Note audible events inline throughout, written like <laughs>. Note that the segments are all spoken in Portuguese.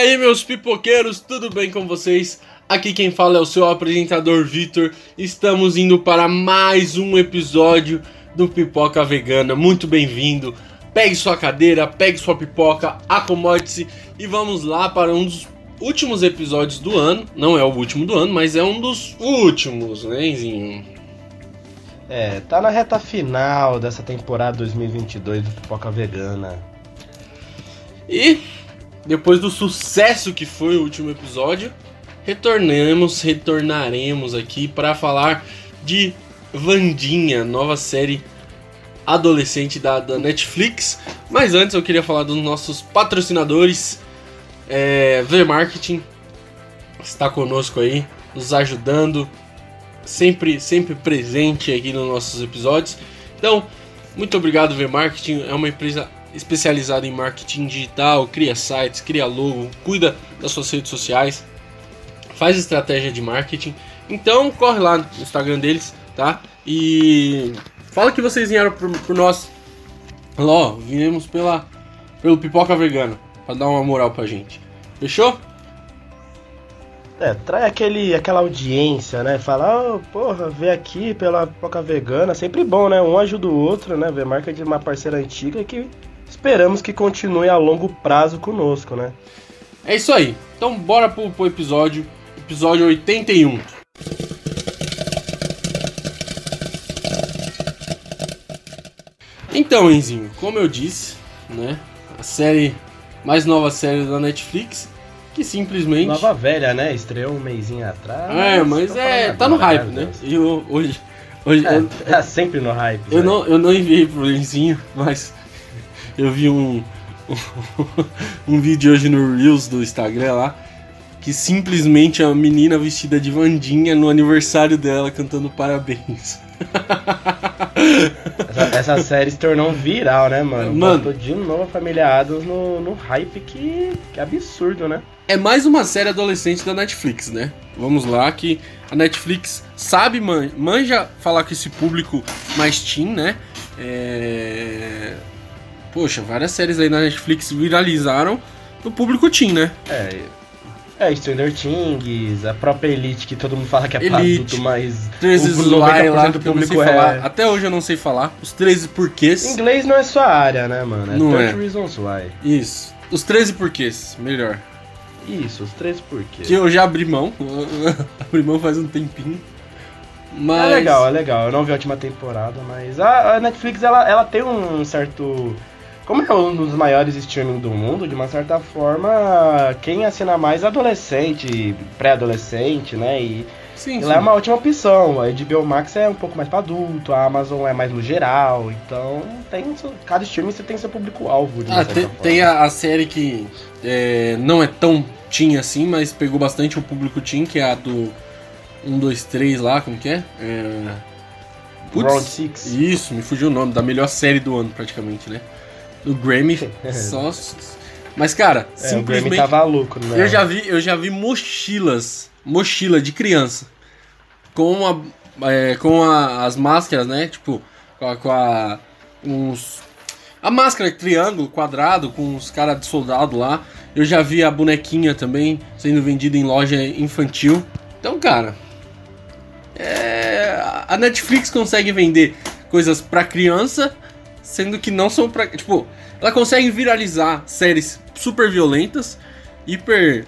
aí, meus pipoqueiros, tudo bem com vocês? Aqui quem fala é o seu apresentador Vitor. Estamos indo para mais um episódio do Pipoca Vegana. Muito bem-vindo. Pegue sua cadeira, pegue sua pipoca, acomode-se e vamos lá para um dos últimos episódios do ano. Não é o último do ano, mas é um dos últimos, né, Zinho? É, tá na reta final dessa temporada 2022 do Pipoca Vegana. E depois do sucesso que foi o último episódio, retornamos, retornaremos aqui para falar de Vandinha, nova série adolescente da, da, Netflix. Mas antes eu queria falar dos nossos patrocinadores. É, v Marketing está conosco aí, nos ajudando, sempre, sempre presente aqui nos nossos episódios. Então, muito obrigado, V Marketing. É uma empresa especializada em marketing digital, cria sites, cria logo, cuida das suas redes sociais, faz estratégia de marketing. Então, corre lá no Instagram deles, tá? E fala que vocês vieram por, por nós. Ó, viemos pela, pelo Pipoca Vegana, para dar uma moral pra gente. Fechou? É, traz aquele, aquela audiência, né? Falar, oh, porra, vê aqui pela Pipoca Vegana, sempre bom, né? Um ajuda o outro, né? Ver marca de uma parceira antiga que esperamos que continue a longo prazo conosco, né? É isso aí. Então bora pro, pro episódio, episódio 81. Então, Enzinho, como eu disse, né? A série mais nova série da Netflix que simplesmente. Nova velha, né? Estreou um mêsinho atrás. É, mas é. Tá no hype, né? E eu, hoje. hoje é, eu, tá sempre no hype. Eu não, eu não enviei pro Lenzinho, mas eu vi um, <laughs> um vídeo hoje no Reels do Instagram lá. Que simplesmente a menina vestida de Vandinha no aniversário dela cantando parabéns. Essa, essa, série se tornou viral, né, mano? Mano, Botou de novo a Família Adams no, no hype que, que absurdo, né? é mais uma série adolescente da Netflix, né? Vamos lá, que a Netflix sabe, man, manja falar com esse público mais teen, né? É... Poxa, várias séries aí na Netflix viralizaram no público teen, né? É, é, Stranger Things, a própria Elite, que todo mundo fala que é Elite, pra adulto, mas 13 o 90% lá, do público é... Falar. Até hoje eu não sei falar. Os 13 porquês. Inglês não é sua área, né, mano? É não 30 é. Reasons Why. Isso. Os 13 porquês, melhor. Isso, os três porquês. Que eu já abri mão. <laughs> abri mão faz um tempinho. Mas... É legal, é legal. Eu não vi a última temporada, mas a, a Netflix ela, ela tem um certo. Como é um dos maiores streaming do mundo, de uma certa forma, quem assina mais é adolescente, pré-adolescente, né? E sim, ela é uma ótima opção. A HBO Max é um pouco mais para adulto, a Amazon é mais no geral. Então, tem cada streaming você tem seu público-alvo. Ah, tem, tem a, a, série que é, não é tão teen assim, mas pegou bastante o público teen, que é a do 1, 2, 3 lá, como que é? é... Putz, Round Six. Isso, me fugiu o nome, da melhor série do ano praticamente, né? Do Grammy. <laughs> só... Mas, cara, é, simplesmente. O Grammy tava louco, né? Eu já vi, eu já vi mochilas, mochila de criança. Com, a, é, com a, as máscaras, né? Tipo, com a, com a uns a máscara triângulo, quadrado, com os caras de soldado lá. Eu já vi a bonequinha também sendo vendida em loja infantil. Então, cara, é... a Netflix consegue vender coisas para criança, sendo que não são para, tipo, ela consegue viralizar séries super violentas, hiper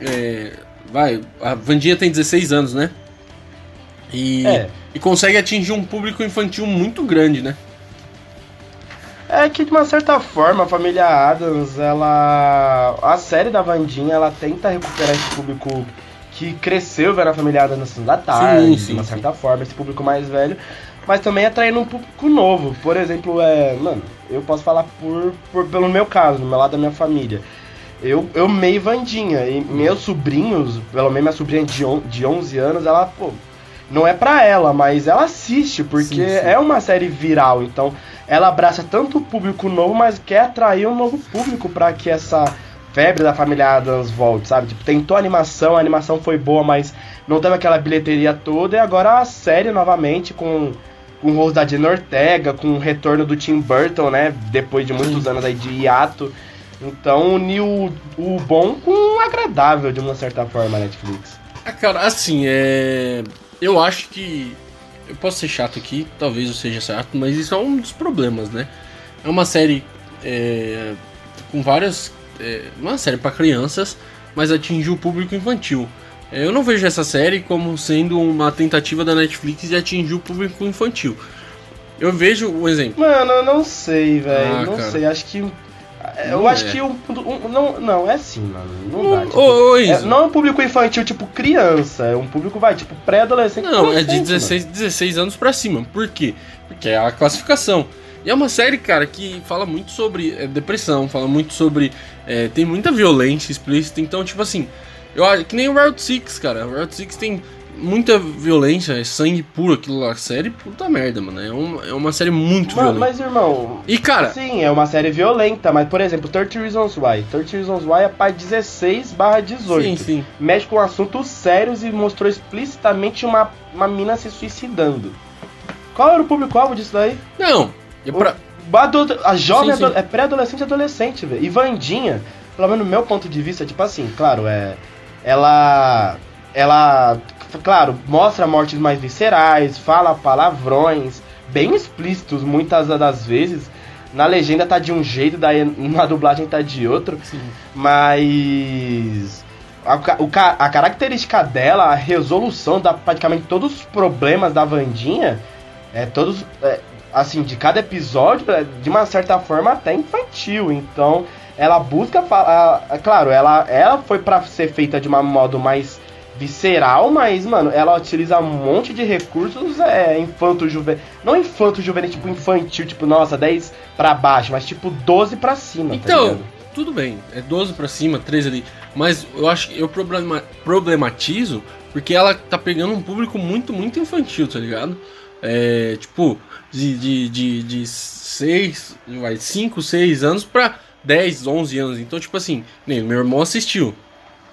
é... vai, a Vandinha tem 16 anos, né? E, é. e consegue atingir um público infantil muito grande, né? É que de uma certa forma a família Adams, ela. A série da Vandinha, ela tenta recuperar esse público que cresceu vendo a família Adams na Sessão da Tarde, sim, sim, de uma certa sim. forma, esse público mais velho, mas também atraindo um público novo. Por exemplo, é. Mano, eu posso falar por, por pelo meu caso, no meu lado da minha família. Eu, eu meio Vandinha, e meus sobrinhos, pelo menos minha sobrinha de, on, de 11 anos, ela, pô, não é pra ela, mas ela assiste, porque é uma série viral, então ela abraça tanto o público novo, mas quer atrair um novo público para que essa febre da família Adams volte, sabe? Tipo, tentou animação, a animação foi boa, mas não teve aquela bilheteria toda, e agora a série novamente com, com o rosto da Jenna Ortega, com o retorno do Tim Burton, né? Depois de muitos anos aí de hiato. Então uniu o bom com o agradável de uma certa forma a Netflix. Ah, cara, assim, é. Eu acho que. Eu posso ser chato aqui, talvez eu seja chato, mas isso é um dos problemas, né? É uma série é, com várias. É, uma série para crianças, mas atingiu o público infantil. É, eu não vejo essa série como sendo uma tentativa da Netflix de atingir o público infantil. Eu vejo um exemplo. Mano, eu não sei, velho. Ah, não cara. sei. Acho que eu não acho é. que um, um, não, não, é assim, mano. Não dá. Tipo, ô, é, não é um público infantil, tipo, criança. É um público, vai, tipo, pré-adolescente. Não, é de 16, 16 anos pra cima. Por quê? Porque é a classificação. E é uma série, cara, que fala muito sobre é, depressão, fala muito sobre. É, tem muita violência explícita. Então, tipo assim, eu acho que nem o Route 6, cara. O Route 6 tem muita violência, é sangue puro aquilo lá. Série puta merda, mano. É, um, é uma série muito mas, violenta. Mas, irmão. E, cara. Sim, é uma série violenta, mas, por exemplo, 30 Reasons Why. 30 Reasons Why é para 16 barra 18. Sim, sim. Mexe com assuntos sérios e mostrou explicitamente uma, uma mina se suicidando. Qual era o público-alvo disso daí? Não. É pra... o, a jovem sim, sim. é pré-adolescente e adolescente, velho. E Vandinha, pelo menos no meu ponto de vista, tipo assim, claro, é. Ela. Ela claro, mostra mortes mais viscerais, fala palavrões, bem explícitos muitas das vezes. Na legenda tá de um jeito, daí na dublagem tá de outro. Sim. Mas. A, a, característica dela, a resolução da praticamente todos os problemas da Vandinha, é todos. É, assim, de cada episódio, é, de uma certa forma até infantil. Então, ela busca falar. Claro, ela, ela foi para ser feita de um modo mais visceral, mas, mano, ela utiliza um monte de recursos é, infanto juvenil. Não infanto juvenil, tipo infantil, tipo, nossa, 10 para baixo, mas tipo 12 para cima. Tá então, tá tudo bem, é 12 para cima, 13 ali. Mas eu acho que eu problema, problematizo porque ela tá pegando um público muito, muito infantil, tá ligado? É, tipo, de, de, de, de 6, vai, 5, 6 anos pra 10, 11 anos. Então, tipo assim, meu irmão assistiu.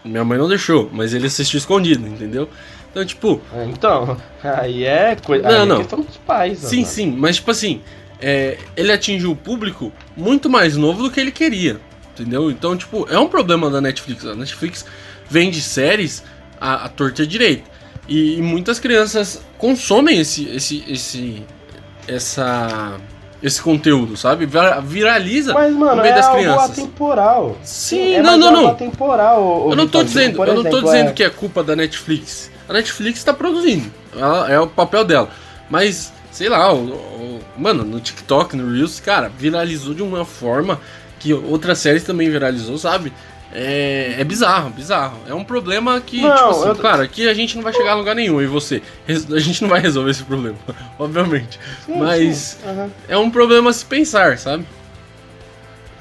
Minha mãe não deixou, mas ele assistiu escondido, entendeu? Então, tipo. É, então, aí é, coisa, não, aí é não. questão dos pais. Sim, mano. sim, mas tipo assim, é, ele atingiu o público muito mais novo do que ele queria, entendeu? Então, tipo, é um problema da Netflix. A Netflix vende séries a, a torta direita. E, e muitas crianças consomem esse, esse, esse, essa esse conteúdo, sabe? Viraliza Mas, mano, no meio é das crianças. Algo atemporal. Sim, é, não, não, não. Atemporal, eu não tô dizendo, eu exemplo, não tô dizendo é... que é culpa da Netflix. A Netflix está produzindo. Ela, é o papel dela. Mas, sei lá, o, o, mano, no TikTok, no Reels, cara, viralizou de uma forma que outras séries também viralizou, sabe? É, é bizarro, bizarro. É um problema que, não, tipo assim, eu... claro, aqui a gente não vai chegar a lugar nenhum, e você? A gente não vai resolver esse problema, <laughs> obviamente. Sim, Mas sim. Uhum. é um problema se pensar, sabe?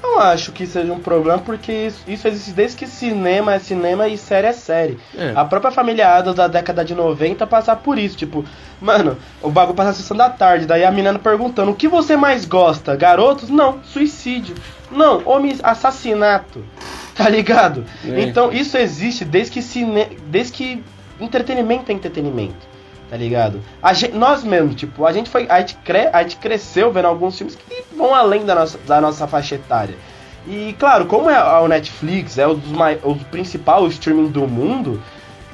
Não acho que seja um problema, porque isso, isso existe desde que cinema é cinema e série é série. É. A própria família Adams da década de 90 passar por isso, tipo, mano, o bagulho passa a sessão da tarde, daí a menina perguntando, o que você mais gosta? Garotos? Não, suicídio. Não, homem assassinato. <laughs> Tá ligado? É. Então isso existe desde que cine... desde que entretenimento é entretenimento. Tá ligado? A gente, nós mesmos, tipo, a gente foi. A gente, cre... a gente cresceu vendo alguns filmes que vão além da nossa, da nossa faixa etária. E claro, como é o Netflix, é o, dos o principal streaming do mundo,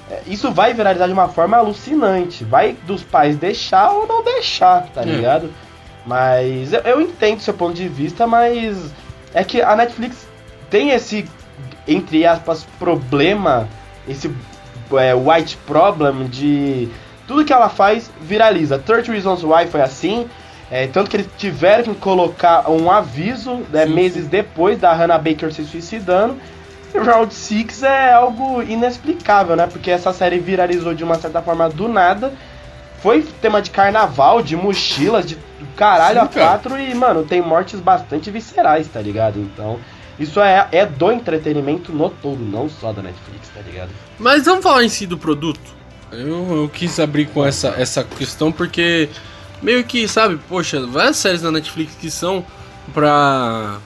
é, isso vai viralizar de uma forma alucinante. Vai dos pais deixar ou não deixar, tá hum. ligado? Mas eu, eu entendo seu ponto de vista, mas é que a Netflix tem esse entre aspas, problema, esse é, white problem de tudo que ela faz viraliza. 30 Reasons Why foi assim, é, tanto que eles tiveram que colocar um aviso né, meses depois da Hannah Baker se suicidando. E Round 6 é algo inexplicável, né? Porque essa série viralizou de uma certa forma do nada. Foi tema de carnaval, de mochilas, de caralho Sim, a quatro. E, mano, tem mortes bastante viscerais, tá ligado? Então, isso é, é do entretenimento no todo, não só da Netflix, tá ligado? Mas vamos falar em si do produto. Eu, eu quis abrir com essa, essa questão porque meio que, sabe, poxa, várias séries da Netflix que são pra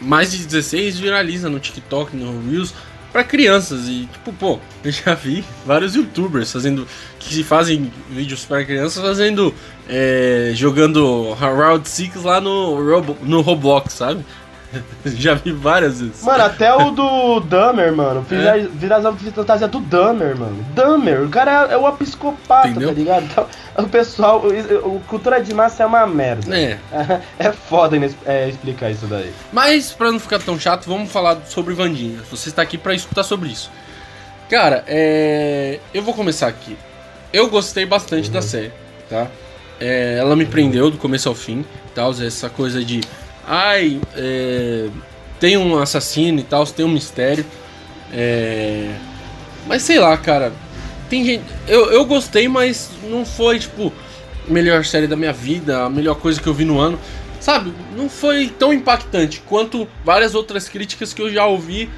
mais de 16 viraliza no TikTok, no Reels para crianças e tipo, pô, eu já vi vários youtubers fazendo que fazem vídeos para crianças fazendo é, jogando Round 6 lá no, no Roblox, sabe? <laughs> Já vi várias vezes. Mano, até o do Dummer, mano. Fiz É. a viração fantasia do Dummer, mano. Dummer, o cara é, é uma psicopata, Entendeu? tá ligado? Então, o pessoal, o, o cultura de massa é uma merda. É. <laughs> É foda é, explicar isso daí. Mas, pra não ficar tão chato, vamos falar sobre Vandinha. Você está aqui pra escutar sobre isso. Cara, é... eu vou começar aqui. Eu gostei bastante da série, tá? É, ela me prendeu do começo ao fim, tal, essa coisa de... Ai, é, tem um assassino e tal, tem um mistério. É... Mas sei lá, cara. Tem gente... Eu, eu gostei, mas não foi, tipo, melhor série da minha vida, a melhor coisa que eu vi no ano. Sabe, não foi tão impactante quanto várias outras críticas que eu já ouvi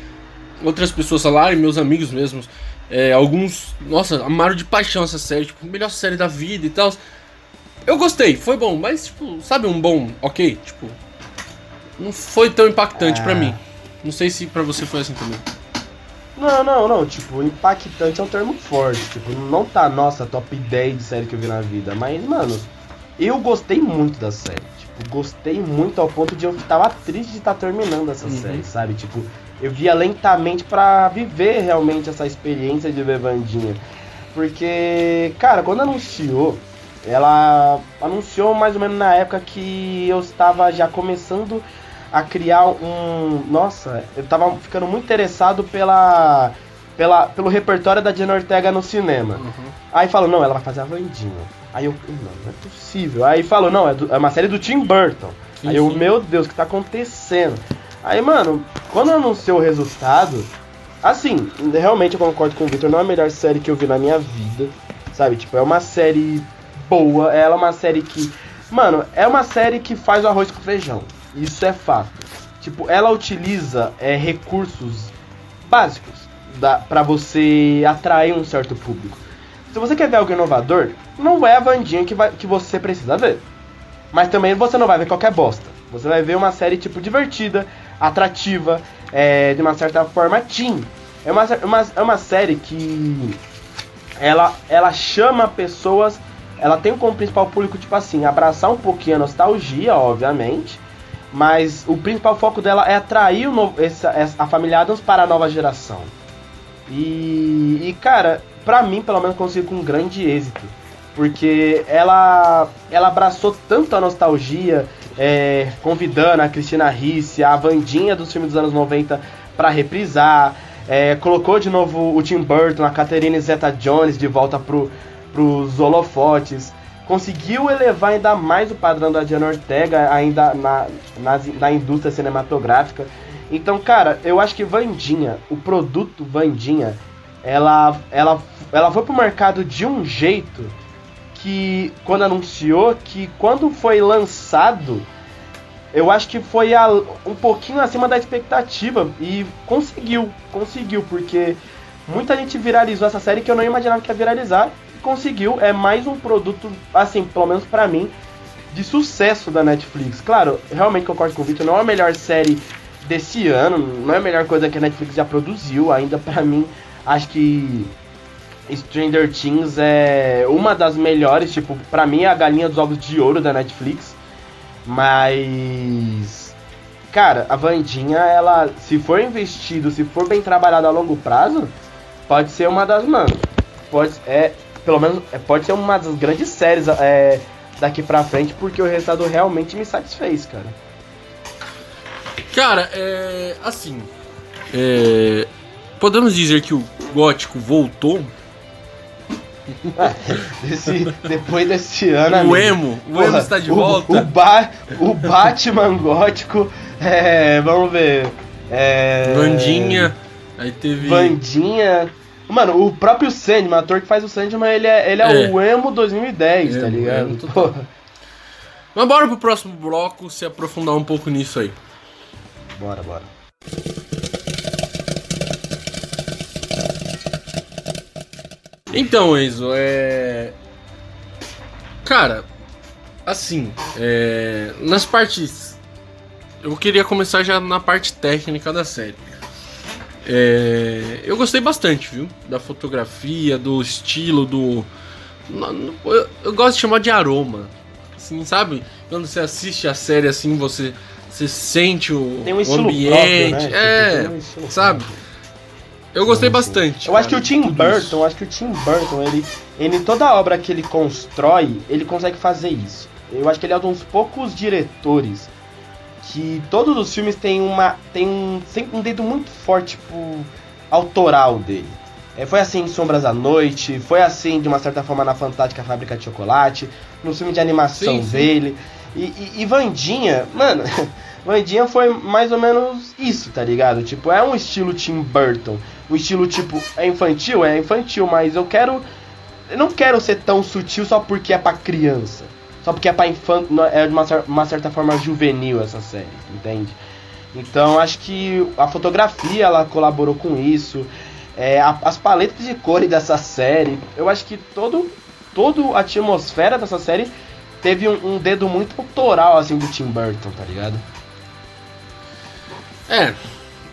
outras pessoas falarem, meus amigos mesmos. é, alguns, nossa, amaram de paixão essa série, tipo, melhor série da vida e tal. Eu gostei, foi bom, mas, tipo, sabe um bom, ok? Tipo, não foi tão impactante pra Ah. mim. Não sei se pra você foi assim também. Não, não, não. Tipo, impactante é um termo forte. Tipo, não tá, nossa, top 10 de série que eu vi na vida. Mas, mano, eu gostei muito da série. Tipo, gostei muito ao ponto de eu tava triste de estar terminando essa Uhum. série, sabe? Tipo, eu via lentamente pra viver realmente essa experiência de ver Vandinha. Porque, cara, quando anunciou, ela anunciou mais ou menos na época que eu estava já começando a criar um. Nossa, eu tava ficando muito interessado pela. Pela, pelo repertório da Jenna Ortega no cinema. Aí falou, não, ela vai fazer a Vandinha. Aí eu, não, não é possível. Aí falou, não, é, do- é uma série do Tim Burton. Sim, Aí eu, sim. meu Deus, o que tá acontecendo? Aí, mano, quando anunciou o resultado, assim, realmente eu concordo com o Victor, não é a melhor série que eu vi na minha vida, sabe? Tipo, é uma série boa, ela é uma série que. Mano, é uma série que faz o arroz com feijão. Isso é fato. Tipo, ela utiliza é, recursos básicos para você atrair um certo público. Se você quer ver algo inovador, não é a Vandinha que, vai, que você precisa ver. Mas também você não vai ver qualquer bosta. Você vai ver uma série tipo divertida, atrativa, é, de uma certa forma teen. É uma, uma, é uma série que ela, ela chama pessoas, ela tem como principal público, tipo assim, abraçar um pouquinho a nostalgia, obviamente, mas o principal foco dela é atrair novo, essa, essa- a família Adams para a nova geração. E, e cara, pra mim, pelo menos, consigo com um grande êxito. Porque ela, ela abraçou tanto a nostalgia, é, convidando a Cristina Ricci, a Vandinha dos filmes dos anos 90 pra reprisar. é, colocou de novo o Tim Burton, a Catherine Zeta-Jones de volta pro, pros holofotes. Conseguiu elevar ainda mais o padrão da Diana Ortega ainda na, nas- na indústria cinematográfica. Então, cara, eu acho que Vandinha, o produto Vandinha, ela, ela, ela foi pro mercado de um jeito que, quando anunciou, que quando foi lançado, eu acho que foi a- um pouquinho acima da expectativa e conseguiu, conseguiu, porque muita gente viralizou essa série que eu não imaginava que ia viralizar conseguiu. É mais um produto, assim, pelo menos pra mim, de sucesso da Netflix. Claro, realmente concordo com o Victor, não é a melhor série desse ano, não é a melhor coisa que a Netflix já produziu, ainda <laughs> pra mim, acho que Stranger Things é uma das melhores, tipo, pra mim é a galinha dos ovos de ouro da Netflix. Mas cara, a Vandinha, ela se for investido, se for bem trabalhado a longo prazo, pode ser uma das, mano, pode é, pelo menos é, pode ser uma das grandes séries é, daqui pra frente, porque o resultado realmente me satisfez, cara. Cara, é. Assim. É, podemos dizer que o gótico voltou? <laughs> Esse- depois desse ano, o amigo, emo, o emo porra, está de o- volta. O, Ba- o Batman gótico, é, vamos ver. É, Vandinha. Aí teve. Vandinha. Mano, o próprio Sandman, o ator que faz o Sandman, ele é, ele é, É. o emo 2010, É, tá ligado? emo. Mas bora pro próximo bloco se aprofundar um pouco nisso aí. Bora, bora. Então, Enzo, é. Cara, assim, é... nas partes. Eu queria começar já na parte técnica da série. É... Eu gostei bastante, viu? Da fotografia, do estilo, do. Eu, eu gosto de chamar de aroma. Assim, sabe? Quando você assiste a série assim, você Você sente o, Tem um o ambiente. próprio, né? É, Tem um sabe? Eu gostei Sim, sim. bastante. Eu acho que cara, o Tim Burton, isso. eu acho que o Tim Burton, ele, ele toda obra que ele constrói, ele consegue fazer isso. Eu acho que ele é um dos poucos diretores que todos os filmes têm uma tem um, sempre um dedo muito forte tipo autoral dele. É, foi assim em Sombras da Noite, foi assim de uma certa forma na Fantástica Fábrica de Chocolate, no filme de animação Sim, sim. dele. E, e, e Vandinha, <laughs> mano, Vandinha foi mais ou menos isso, tá ligado? Tipo, é um estilo Tim Burton. Um estilo tipo, é infantil? É infantil, mas eu quero. Eu não quero ser tão sutil só porque é pra criança. Só porque é pra infante. É de uma, uma certa forma juvenil essa série, entende? Então acho que a fotografia ela colaborou com isso. É, a- as paletas de cores dessa série. Eu acho que todo, todo a atmosfera dessa série teve um, um dedo muito autoral assim do Tim Burton, tá ligado? É,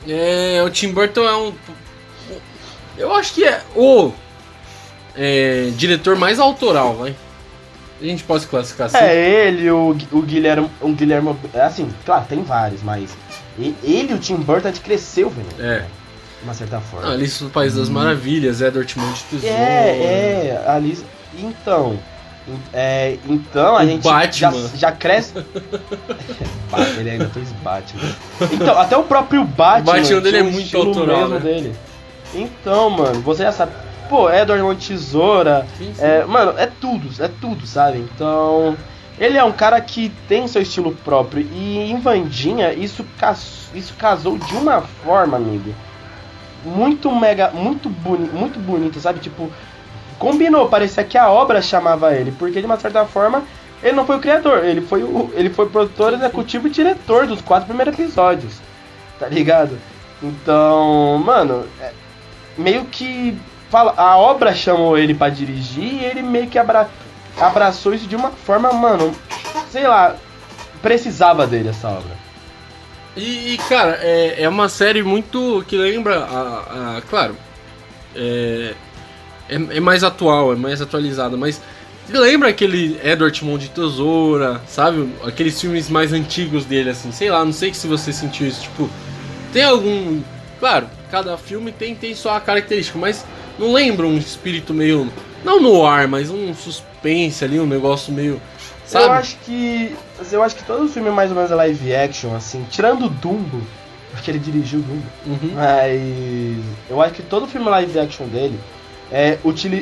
é, o Tim Burton é um. Eu acho que é o é, diretor mais autoral, vai. A gente pode classificar assim. É, ele, o, o Guilherme. O Guilherme. Assim, claro, tem vários, mas. Ele e o Tim Burton cresceu, velho. É. De uma certa forma. Ah, Alice no País das Maravilhas, Edward Mão de Tesoura. É, é, ali. Então. É, então a O gente Batman. Já, já cresce. <laughs> Ele ainda fez Batman. Então, até o próprio Batman. O Batman dele é muito autoral, né? dele. Então, mano, você já sabe. Pô, Edward Mão de Tesoura. Sim, sim. É, mano, é tudo, é tudo, sabe? Então, ele é um cara que tem seu estilo próprio. E em Vandinha, isso, cas isso casou de uma forma, amigo. Muito mega, muito, boni muito bonito, sabe? Tipo, combinou, parecia que a obra chamava ele. Porque de uma certa forma, ele não foi o criador, ele foi o, ele foi produtor executivo e diretor dos quatro primeiros episódios. Tá ligado? Então, mano, é- meio que fala, a obra chamou ele pra dirigir e ele meio que abra, abraçou isso de uma forma, mano, sei lá, precisava dele essa obra. E, e, cara, é, é uma série muito que lembra a. a- claro, é, é, é mais atual, é mais atualizada, mas lembra aquele Edward Mão de Tesoura, sabe? Aqueles filmes mais antigos dele, assim, sei lá, não sei se você sentiu isso, tipo, tem algum. Claro, cada filme tem, tem sua característica, mas não lembra um espírito meio. Não no ar, mas um suspense ali, um negócio meio. Sabe? Eu acho que. Eu acho que todo filme mais ou menos é live action, assim, tirando o Dumbo, porque ele dirigiu o Dumbo. Uhum. Mas eu acho que todo filme live action dele é,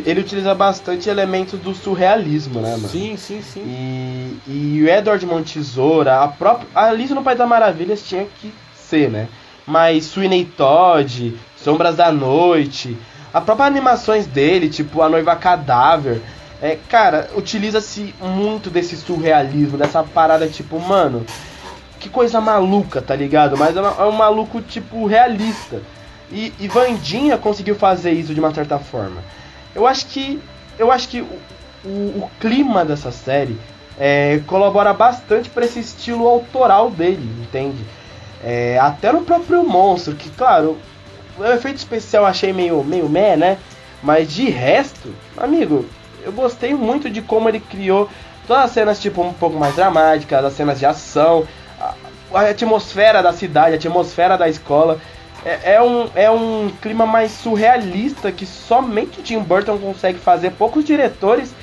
ele utiliza bastante elementos do surrealismo, né, mano? Sim, sim, sim. E, e o Edward Montesoura, a própria. A Alice no País das Maravilhas tinha que ser, né? Mas Sweeney Todd, Sombras da Noite, a própria animações dele, tipo A Noiva Cadáver. É, cara, utiliza-se muito desse surrealismo, dessa parada, tipo, mano, que coisa maluca, tá ligado? Mas é, é um maluco, tipo, realista. E, e Vandinha conseguiu fazer isso de uma certa forma. Eu acho que. Eu acho que o, o, o clima dessa série é, colabora bastante para esse estilo autoral dele, entende? É, até no próprio monstro, que claro, o efeito especial achei meio, meio meh, né? Mas de resto, amigo, eu gostei muito de como ele criou todas as cenas tipo um pouco mais dramáticas, as cenas de ação, a, a atmosfera da cidade, a atmosfera da escola. É, é um, é um clima mais surrealista que somente o Tim Burton consegue fazer. Poucos diretores,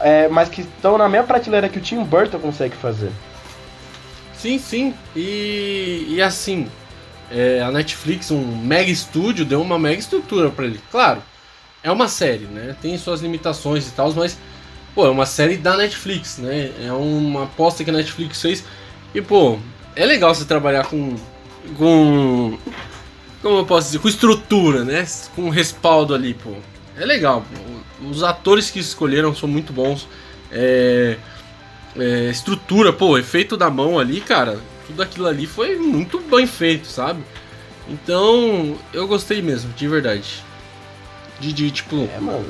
é, mas que estão na mesma prateleira que o Tim Burton consegue fazer. Sim, sim. E, e assim, é, a Netflix, um mega estúdio, deu uma mega estrutura pra ele. Claro, é uma série, né? Tem suas limitações e tal, mas, pô, é uma série da Netflix, né? É uma aposta que a Netflix fez. E, pô, é legal você trabalhar com. com. Como eu posso dizer? Com estrutura, né? Com respaldo ali, pô. É legal, pô. Os atores que escolheram são muito bons. É é, estrutura, pô, efeito da mão ali, cara, tudo aquilo ali foi muito bem feito, sabe? Então, eu gostei mesmo, de verdade. De, de tipo, É, mano.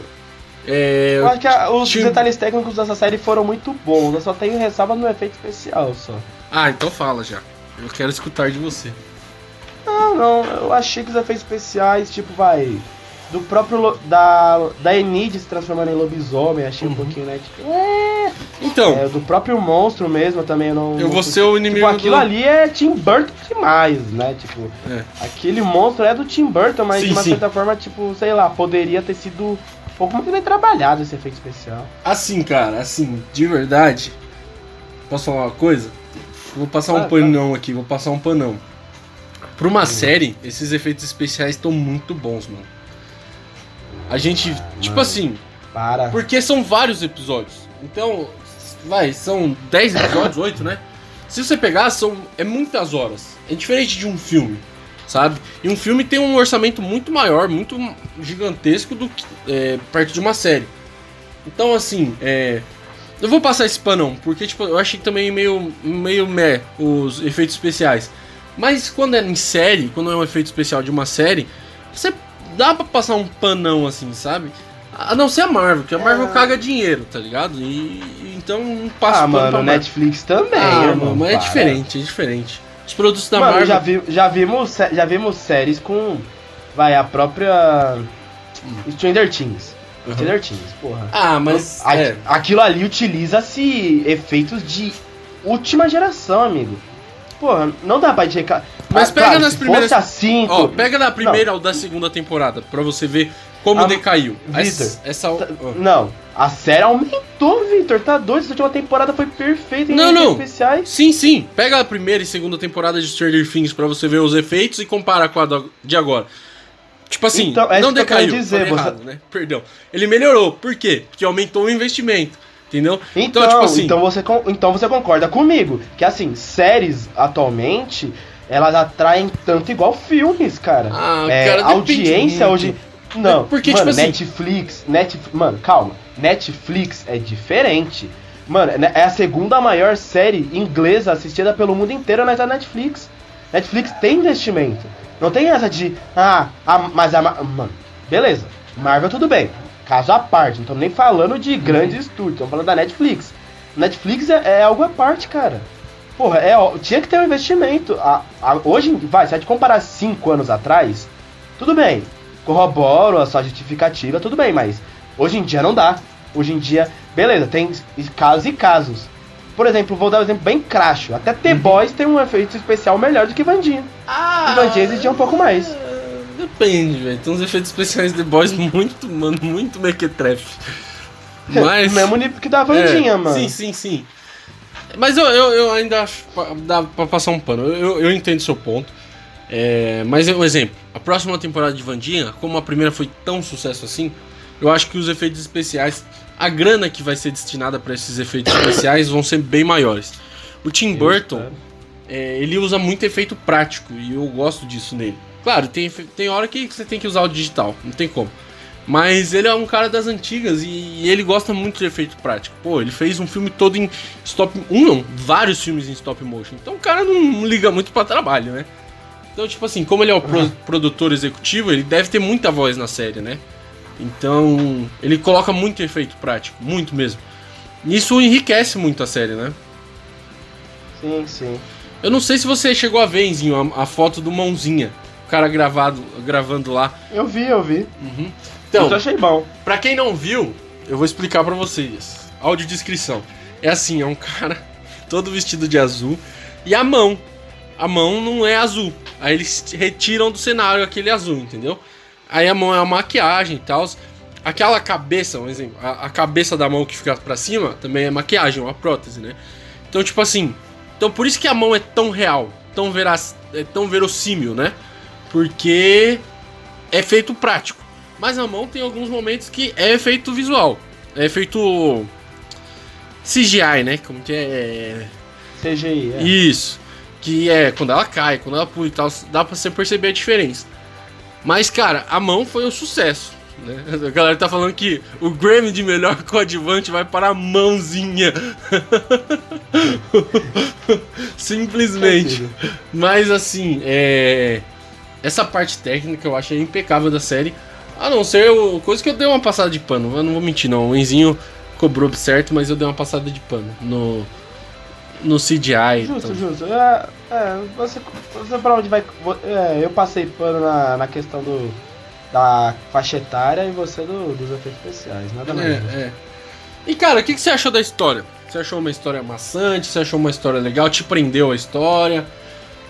é, Eu acho que a- os Tim- detalhes técnicos dessa série foram muito bons. Eu só tenho ressalva no efeito especial só. Ah, então fala já. Eu quero escutar de você. Não, não, eu achei que os efeitos especiais, tipo, vai. Do próprio. Da, da Enid se transformando em lobisomem, achei um Uhum. pouquinho, né? Tipo, é. Então, É, do próprio monstro mesmo também eu não. eu vou ser o inimigo Tipo, aquilo do... ali é Tim Burton demais, né? Tipo, É. aquele monstro é do Tim Burton, mas Sim, de uma sim. certa forma, tipo, sei lá, poderia ter sido um pouco mais bem trabalhado esse efeito especial. Assim, cara, assim, de verdade. Posso falar uma coisa? Vou passar um Ah, tá. panão aqui, vou passar um panão. Pra uma série, esses efeitos especiais estão muito bons, mano. A gente, tipo Mano. assim, Para. porque são vários episódios. Então, vai, são 10 episódios, 8, né? Se você pegar, são é muitas horas. É diferente de um filme, sabe? E um filme tem um orçamento muito maior, muito gigantesco do que é, perto de uma série. Então, assim, é, eu vou passar esse panão, porque tipo, eu achei também meio meio meh os efeitos especiais. Mas quando é em série, quando é um efeito especial de uma série, você dá pra passar um panão assim, sabe? A não ser a Marvel, que a Marvel É. caga dinheiro, tá ligado? E, e então não passa Ah, mano. Netflix também, Ah, irmão, mano, mas é para. diferente, é diferente. Os produtos da Mano, Marvel. já, vi, já, vimos, já vimos séries com. Vai, a própria. Stranger Things. Uhum. Stranger Things, porra. Ah, mas. A- é. Aquilo ali utiliza-se efeitos de última geração, amigo. Porra, não dá pra dizer. Mas pega nas se primeiras- Fosse assim, Ó, pega da primeira ou da segunda temporada, pra você ver como Ah, decaiu. Vitor, Essa. essa ó. Não, a série aumentou, Victor. Tá doido? Essa última temporada foi perfeita em Não, não. especiais. Sim, sim. Pega a primeira e segunda temporada de Stranger Things pra você ver os efeitos e compara com a de agora. Tipo assim, Então, é não isso que decaiu. dizer, você- errado, né? Perdão. Ele melhorou. Por quê? Porque aumentou o investimento. Entendeu? Então, tipo assim. então, você, então você concorda comigo que assim, séries atualmente elas atraem tanto igual filmes, cara. Ah, é, cara, a audiência hoje. Não, <laughs> Porque, mano, tipo assim- Netflix, Netflix. Mano, calma. Netflix é diferente. Mano, é a segunda maior série inglesa assistida pelo mundo inteiro na Netflix. Netflix tem investimento. Não tem essa de. Ah, a- mas a. Ma- Mano, beleza. Marvel tudo bem. Caso à parte. Não estamos nem falando de grandes estúdios. Estamos falando da Netflix. Netflix é, é algo à parte, cara. Porra, é, ó, tinha que ter um investimento. A- a- hoje, vai, se a gente comparar cinco anos atrás, tudo bem. Corroboro a sua justificativa, tudo bem, mas hoje em dia não dá. Hoje em dia, beleza, tem casos e casos. Por exemplo, vou dar um exemplo bem cracho. Até The Boys tem um efeito especial melhor do que Vandinha. Ah, E Vandinha exigia um pouco mais. Depende, velho. Tem uns efeitos especiais de boys muito, mano, muito mequetrefe. <laughs> Mas. No mesmo nível que da Vandinha, É, mano. Sim, sim, sim. Mas eu, eu, eu ainda acho dá pra passar um pano. Eu, eu entendo seu ponto. É, mas, um exemplo, a próxima temporada de Vandinha, como a primeira foi tão sucesso assim, eu acho que os efeitos especiais, a grana que vai ser destinada pra esses efeitos <coughs> especiais vão ser bem maiores. O Tim Burton, espero. é, ele usa muito efeito prático e eu gosto disso nele. Claro, tem, tem hora que você tem que usar o digital, não tem como. Mas ele é um cara das antigas e ele gosta muito de efeito prático. Pô, ele fez um filme todo em stop. Um não, vários filmes em stop motion. Então o cara não liga muito pra trabalho, né? Então, tipo assim, como ele é o pro- produtor executivo, ele deve ter muita voz na série, né? Então, ele coloca muito efeito prático, muito mesmo. Isso enriquece muito a série, né? Sim, sim. Eu não sei se você chegou a ver, Enzinho, a, a foto do Mãozinha. O cara gravado, gravando lá. Eu vi, eu vi. Então, eu achei bom. Pra quem não viu, eu vou explicar pra vocês. Audiodescrição. É assim, é um <laughs> cara todo vestido de azul e a mão. A mão não é azul. Aí eles retiram do cenário aquele azul, entendeu? Aí a mão é a maquiagem e tal. Aquela cabeça, um exemplo, a, a cabeça da mão que fica pra cima também é maquiagem, uma prótese, né? Então, tipo assim, então por isso que a mão é tão real, tão veraz, é tão verossímil, né? Porque é feito prático. Mas a mão tem alguns momentos que é efeito visual. É efeito CGI, né? Como que é? CGI, é. Isso. Que é quando ela cai, quando ela pula e tal, dá pra você perceber a diferença. Mas, cara, a mão foi um sucesso. Né? A galera tá falando que o Grammy de melhor <laughs> coadjuvante vai para a mãozinha. <laughs> Simplesmente. Mas assim, é. Essa parte técnica eu achei impecável da série. A não ser o... coisa que eu dei uma passada de pano. Eu não vou mentir, não. O Enzinho cobrou certo, mas eu dei uma passada de pano no. No CGI. Justo, então. justo. É, é, você, você pra onde vai. É, eu passei pano na, na questão do. Da faixa etária e você do, dos efeitos especiais, nada mais. É, é. E cara, o que, que você achou da história? Você achou uma história maçante? Você achou uma história legal? Te prendeu a história?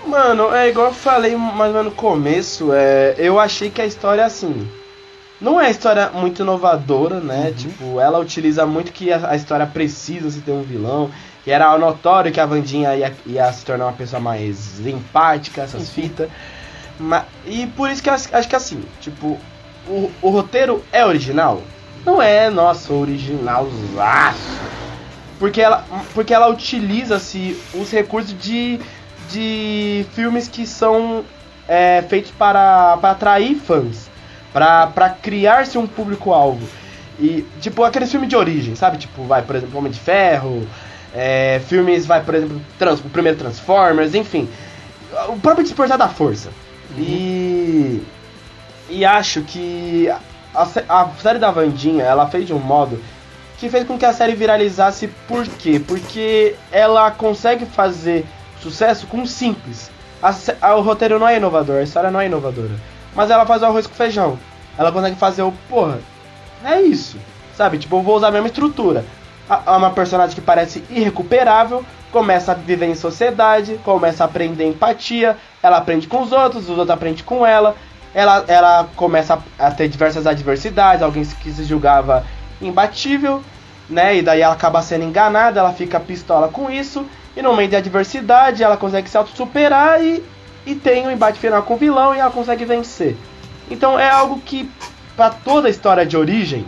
Mano, é igual eu falei mais ou menos no começo, é, eu achei que a história, assim, não é história muito inovadora, né? Uhum. Tipo, ela utiliza muito que a, a, história precisa se ter um vilão. E era notório que a Vandinha ia, ia se tornar uma pessoa mais empática, essas uhum. fitas. Mas, e por isso que eu acho que assim, tipo, o, o roteiro é original? Não é, nossa, originalzaço. Porque ela, porque ela utiliza-se os recursos de, de filmes que são é, feitos para, para atrair fãs. Para, para criar-se um público-alvo. E, tipo, aquele filme de origem, sabe? Tipo, vai, por exemplo, Homem de Ferro. É, filmes, vai, por exemplo, trans, o primeiro Transformers, enfim. O próprio Despertar da Força. Uhum. E. E acho que a, a série da Vandinha, ela fez de um modo que fez com que a série viralizasse. Por quê? Porque ela consegue fazer sucesso com simples. A, a, o roteiro não é inovador, a história não é inovadora. Mas ela faz o arroz com feijão. Ela consegue fazer o. Porra, é isso. Sabe? Tipo, eu vou usar a mesma estrutura. A, uma personagem que parece irrecuperável, começa a viver em sociedade, começa a aprender empatia, ela aprende com os outros, os outros aprendem com ela, ela, ela começa a, ter diversas adversidades, alguém que se julgava imbatível, né? E daí ela acaba sendo enganada, ela fica pistola com isso, e no meio da adversidade ela consegue se auto-superar e, e tem um embate final com o vilão e ela consegue vencer. Então é algo que, para toda a história de origem,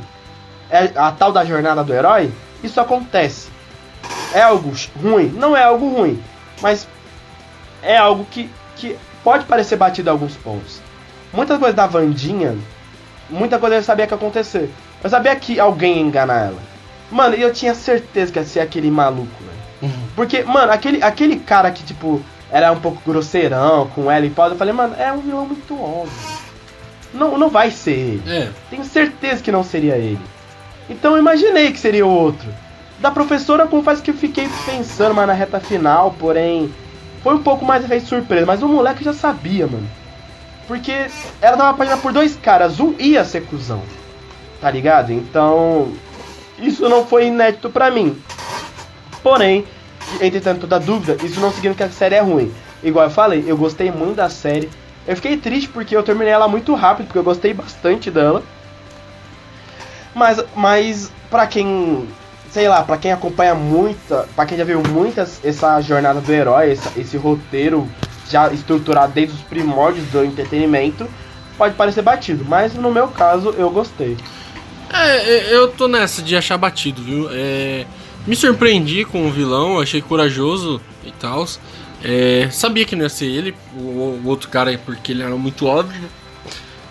é a tal da jornada do herói, isso acontece. É algo ruim? Não é algo ruim, mas é algo que, que pode parecer batido em alguns pontos. Muitas coisas da Vandinha, muita coisa eu sabia que ia acontecer. Eu sabia que alguém ia enganar ela. Mano, e eu tinha certeza que ia ser aquele maluco, velho. Uhum. Porque, mano, aquele, aquele cara que, tipo, era um pouco grosseirão com ela e pau, eu falei, mano, é um vilão muito óbvio. Não, não vai ser ele. É. Tenho certeza que não seria ele. Então eu imaginei que seria o outro. Da professora, confesso que eu fiquei pensando mais na reta final, porém foi um pouco mais efeito surpresa. Mas o moleque já sabia, mano. Porque ela tava apaixonada por dois caras, um ia ser cuzão. Tá ligado? Então, isso não foi inédito para mim. Porém, entretanto, toda dúvida, isso não significa que a série é ruim. Igual eu falei, eu gostei muito da série. Eu fiquei triste porque eu terminei ela muito rápido, porque eu gostei bastante dela. Mas, mas para quem, sei lá, para quem acompanha muita, para quem já viu muitas essa jornada do herói, esse, esse roteiro já estruturado desde os primórdios do entretenimento, pode parecer batido, mas no meu caso eu gostei. É, é, eu tô nessa de achar batido, viu? É, me surpreendi com o vilão, achei corajoso e tal. É, sabia que não ia ser ele, o, o, outro cara, porque ele era muito óbvio.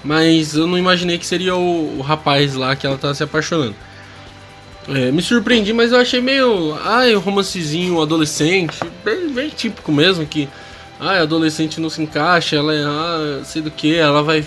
Mas eu não imaginei que seria o, o rapaz lá que ela tava se apaixonando. É, me surpreendi, mas eu achei meio. Ai, um romancezinho adolescente, bem, bem típico mesmo, que ah, adolescente não se encaixa, ela é, ah, sei do que, ela vai.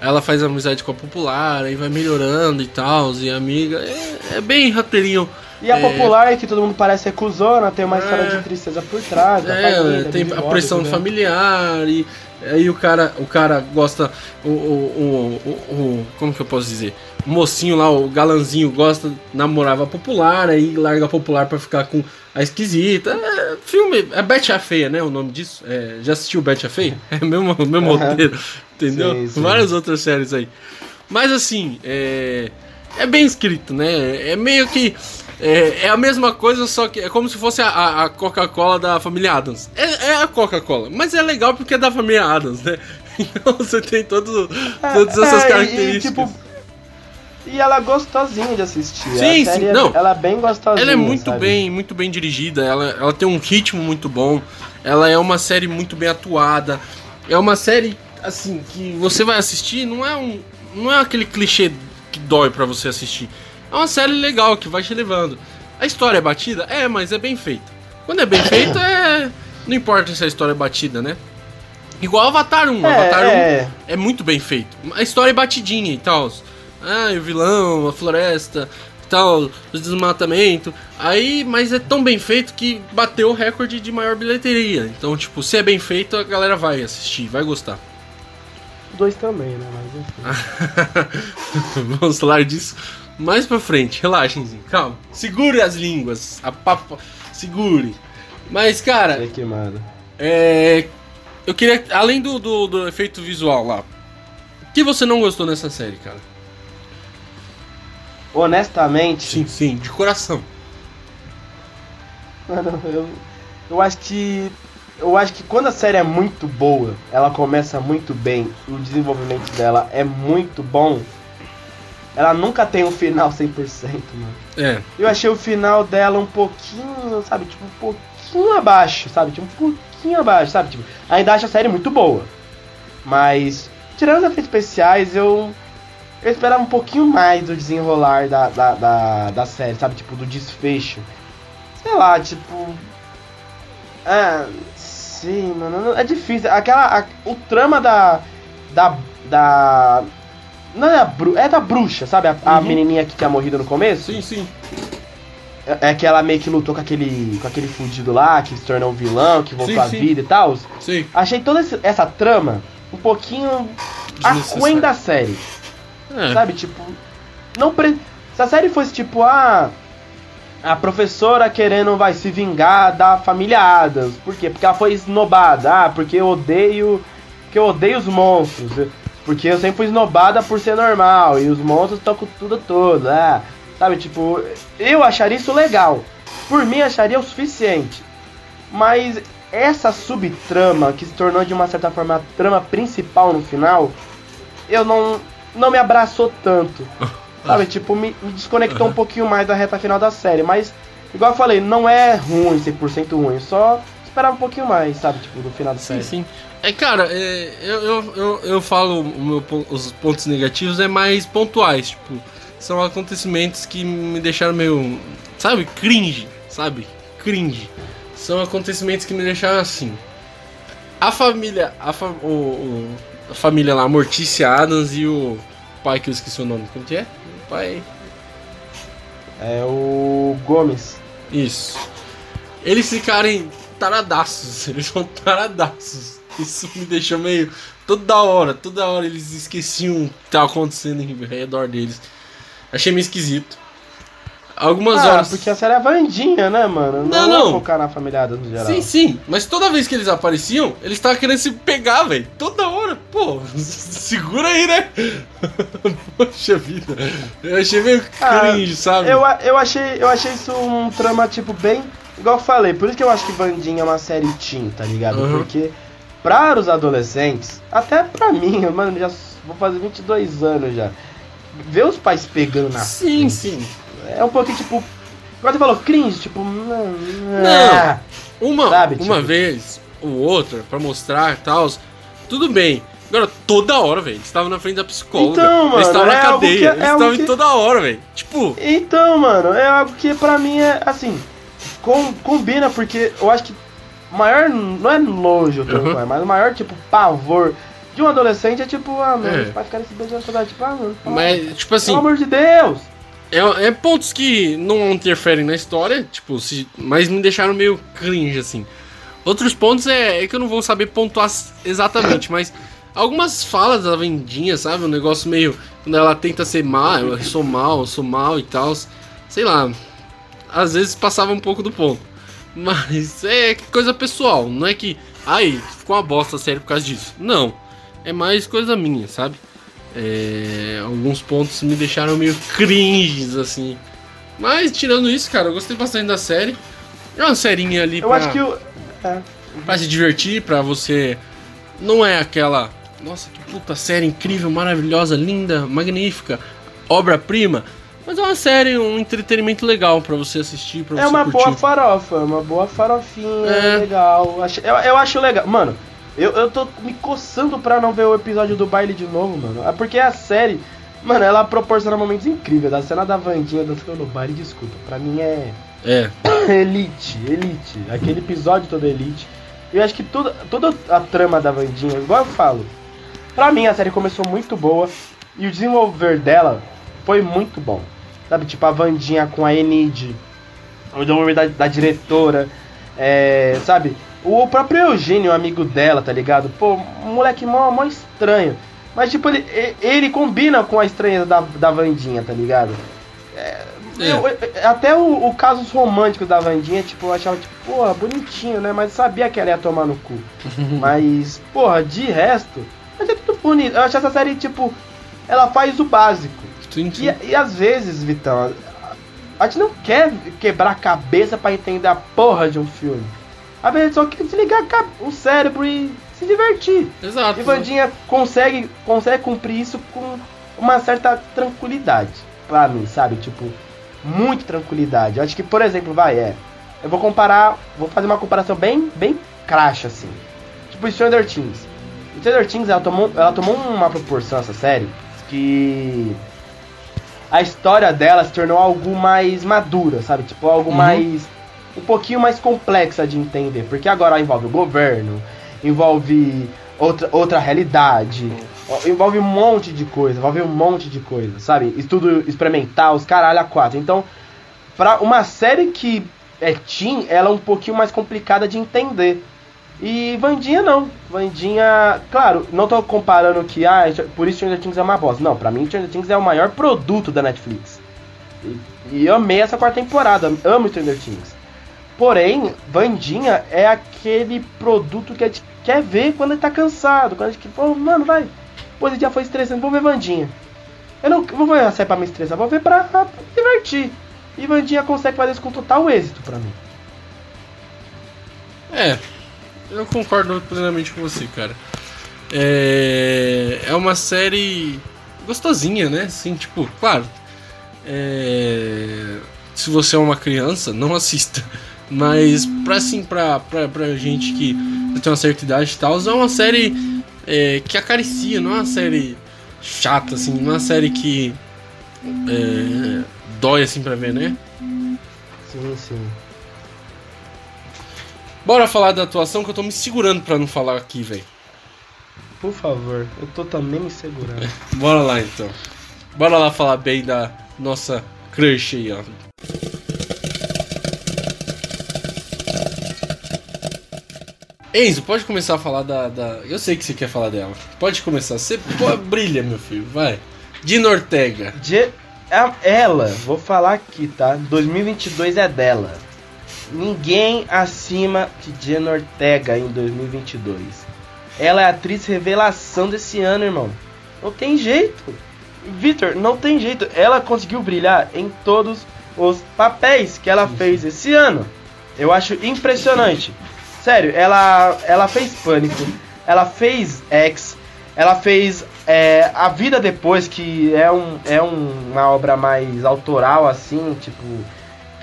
Ela faz amizade com a popular, aí vai melhorando e tal, e amiga. É, é bem roteirinho. E a é... popular é que todo mundo parece recusona, tem uma é... história de tristeza por trás. É, família, tem a pressão né? familiar e aí o cara, o cara gosta. O, o, o, o, Como que eu posso dizer? O mocinho lá, o galanzinho, gosta, namorava popular, aí larga a popular pra ficar com a esquisita. É, filme. É Betty a Feia, né? O nome disso. É, já assistiu Betty a Feia? É o mesmo, mesmo roteiro. Entendeu? Sim, sim. Várias outras séries aí. Mas assim, é. É bem escrito, né? É meio que. É, é, a mesma coisa, só que é como se fosse a, a Coca-Cola da família Adams. É, é a Coca-Cola, mas é legal porque é da família Adams, né? <laughs> Então você tem todos, todas essas é, características. E, tipo, e ela é gostosinha de assistir. Sim, sim. É, não. Ela é bem gostosinha. Ela é muito sabe? bem, muito bem dirigida. Ela, ela tem um ritmo muito bom. Ela é uma série muito bem atuada. É uma série assim que você vai assistir, não é um, não é aquele clichê que dói para você assistir. É uma série legal que vai te levando. A história é batida? É, mas é bem feita. Quando é bem <coughs> feita, é. Não importa se a história é batida, né? Igual Avatar 1. É, Avatar é... 1 é muito bem feito. A história é batidinha e tal ah, o vilão, a floresta, tal, os desmatamento. Aí, mas é tão bem feito que bateu o recorde de maior bilheteria. Então, tipo, se é bem feito, a galera vai assistir, vai gostar. Dois também, né? Mas enfim. <laughs> Vamos falar disso mais pra frente, relaxem, calma. Segure as línguas, a papa, segure. Mas, cara, É que, mano. é. Eu queria, além do, do, do efeito visual lá, o que você não gostou nessa série, cara? Honestamente, Sim, sim, de coração. mano, eu, eu acho que. Eu acho que quando a série é muito boa, ela começa muito bem, o desenvolvimento dela é muito bom, ela nunca tem um final 100%, mano. É, Eu achei o final dela um pouquinho, sabe, tipo, um pouquinho abaixo, sabe? Tipo, um pouquinho abaixo, sabe? Tipo, ainda acho a série muito boa. Mas, tirando os efeitos especiais, eu. Eu esperava um pouquinho mais do desenrolar da, da, da, da série, sabe? Tipo, do desfecho. Sei lá, tipo. Ah, sim, mano. É difícil. Aquela. a- o trama da. Da. Da. Não é a bru, é da bruxa, sabe? A, a Uhum. menininha que tinha morrido no começo. sim, sim. É é que ela meio que lutou com aquele, com aquele fudido lá, que se tornou um vilão, que voltou Sim, à sim. vida e tal. Sim. Achei toda essa trama um pouquinho aquém da série, É. sabe? Tipo, não pre... se a série fosse tipo, ah, a professora querendo vai se vingar da família Adams. Por quê? Porque ela foi esnobada. Ah, porque eu odeio, porque eu odeio os monstros. Porque eu sempre fui esnobada por ser normal e os monstros estão com tudo todo, ah, sabe? Tipo, eu acharia isso legal. Por mim, acharia o suficiente. Mas essa subtrama que se tornou de uma certa forma a trama principal no final, eu não não me abraçou tanto. <laughs> Sabe, tipo, me, me desconectou um pouquinho mais da reta final da série, mas igual eu falei, não é ruim, 100% ruim, só esperava um pouquinho mais, sabe, tipo, do final Sim, série. sim. É, cara, é, eu, eu, eu, eu falo meu os pontos negativos é mais pontuais, tipo, são acontecimentos que me deixaram meio, sabe, cringe, sabe? Cringe. São acontecimentos que me deixaram assim. A família, a, fa- o, o- a família lá, Mortícia Adams e o pai que eu esqueci o nome, como que é? O pai É o Gomes. Isso. Eles ficarem taradaços, <laughs> eles são taradaços. Isso me deixou meio. Toda hora, toda hora eles esqueciam o que estava acontecendo em redor deles. Achei meio esquisito. Algumas ah, horas. porque a série é Vandinha, né, mano? Não, é não. focar na família Adams no geral. Sim, sim, mas toda vez que eles apareciam, eles estavam querendo se pegar, velho. Toda hora. Pô, <laughs> segura aí, né? <laughs> Poxa vida. Eu achei meio Ah, cringe, sabe? Eu, eu, achei, eu achei isso um trama, tipo, bem. Igual eu falei, por isso que eu acho que Vandinha é uma série teen, tá ligado? Uhum. Porque para os adolescentes, até pra mim, <laughs> mano, já vou fazer 22 anos já. Ver os pais pegando na Sim, frente sim. É um pouquinho tipo. Igual você falou, cringe, tipo. Não. Não. Uma, Sabe, uma tipo- vez ou outra, pra mostrar e tal, tudo bem. Agora, toda hora, velho. Eles estavam na frente da psicóloga. Então, mano, eles estavam é na cadeia. que- é eles estavam em que- toda hora, velho. Tipo, Então, mano, é algo que pra mim é assim. Com, combina, porque eu acho que o maior. Não é nojo, Uhum. mas o maior, tipo, pavor de um adolescente é tipo, ah, mano, É. os pais ficarem se beijando toda tipo, ah, mano. mas, tipo assim, Pelo amor de Deus! é, é pontos que não interferem na história, tipo, se, mas me deixaram meio cringe, assim. Outros pontos é, é que eu não vou saber pontuar exatamente, <laughs> mas algumas falas da Vendinha, sabe? Um negócio meio. Quando ela tenta ser má, eu sou mal, eu sou mal e tal. Sei lá. Às vezes passava um pouco do ponto. Mas é coisa pessoal, não é que. Ai, ficou uma bosta a série por causa disso. Não. É mais coisa minha, sabe? É, alguns pontos me deixaram meio cringes, assim. Mas tirando isso, cara, eu gostei bastante da série. É uma serinha ali Eu pra, acho que o. É. pra se divertir, pra você. Não é aquela. Nossa, que puta série incrível, maravilhosa, linda, magnífica, obra-prima. Mas é uma série, um entretenimento legal pra você assistir, pra É você uma curtir. boa farofa, uma boa farofinha, É. legal. Eu, eu acho legal. Mano, eu, eu tô me coçando pra não ver o episódio do baile de novo, mano. É porque a série, mano, ela proporciona momentos incríveis. A cena da Vandinha dançando no baile, desculpa, pra mim é É, <coughs> elite, elite. Aquele episódio todo é elite. Eu acho que toda, toda a trama da Vandinha, igual eu falo, pra mim a série começou muito boa e o desenvolver dela foi muito bom. Sabe, tipo a Vandinha com a Enid, o desenvolver da, da diretora, é, sabe? O próprio Eugênio, amigo dela, tá ligado? Pô, moleque mó, mó estranho. Mas, tipo, ele, ele combina com a estranheza da, da Vandinha, tá ligado? É. Eu, até o, o casos românticos da Vandinha, tipo, eu achava, tipo, porra, bonitinho, né? Mas sabia que ela ia tomar no cu. <laughs> Mas, porra, de resto, mas é tudo bonito. Eu acho essa série, tipo, ela faz o básico. Sim, sim. E, e às vezes, Vitão, a gente não quer quebrar a cabeça para entender a porra de um filme. A gente só quer desligar o cérebro e se divertir. Exato. E Vandinha consegue, consegue cumprir isso com uma certa tranquilidade. Pra mim, sabe? Tipo, muito tranquilidade. Eu acho que, por exemplo, vai, é. Eu vou comparar. Vou fazer uma comparação bem, bem crash, assim. Tipo, Stranger Things. Stranger Things, ela tomou, ela tomou uma proporção, essa série, que a história dela se tornou algo mais madura, sabe? Tipo, algo uhum. mais. um pouquinho mais complexa de entender. Porque agora envolve o governo, envolve outra, outra realidade, envolve um monte de coisa, envolve um monte de coisa, sabe? Estudo experimental, os caralho a quatro. Então, pra uma série que é teen, ela é um pouquinho mais complicada de entender. E Vandinha não. Vandinha, claro, não tô comparando que, ah, por isso Stranger Things é uma bosta. Não, pra mim Stranger Things é o maior produto da Netflix. E, e eu amei essa quarta temporada, amo Stranger Things. Porém, Vandinha é aquele produto que a gente quer ver quando ele tá cansado. Quando a gente, pô, mano, vai. Pô, esse dia foi estressante, vou ver Vandinha. Eu não vou ver a série pra me estressar, vou ver pra, pra divertir. E Vandinha consegue fazer isso com total êxito pra mim. É, eu concordo plenamente com você, cara. É, é uma série gostosinha, né? Assim, tipo, claro. É... Se você é uma criança, não assista. Mas pra assim, pra, pra, pra gente que tem uma certa idade e tal, é uma série é, que acaricia, não é uma série chata, assim, não é uma série que é, dói assim pra ver, né? Sim, sim. Bora falar da atuação que eu tô me segurando pra não falar aqui, velho. Por favor, eu tô também me segurando. <laughs> Bora lá então. Bora lá falar bem da nossa crush aí, ó. Enzo, pode começar a falar da, da, Eu sei que você quer falar dela. Pode começar. Você pô, brilha, meu filho. Vai. Dina Ortega. De... Ela, vou falar aqui, tá? 2022 é dela. Ninguém acima de Jenna Ortega em 2022. Ela é a atriz revelação desse ano, irmão. Não tem jeito. Victor, não tem jeito. Ela conseguiu brilhar em todos os papéis que ela fez esse ano. Eu acho impressionante. Sério, ela, ela fez Pânico, ela fez X, ela fez é, A Vida Depois, que é, um, é um, uma obra mais autoral, assim, tipo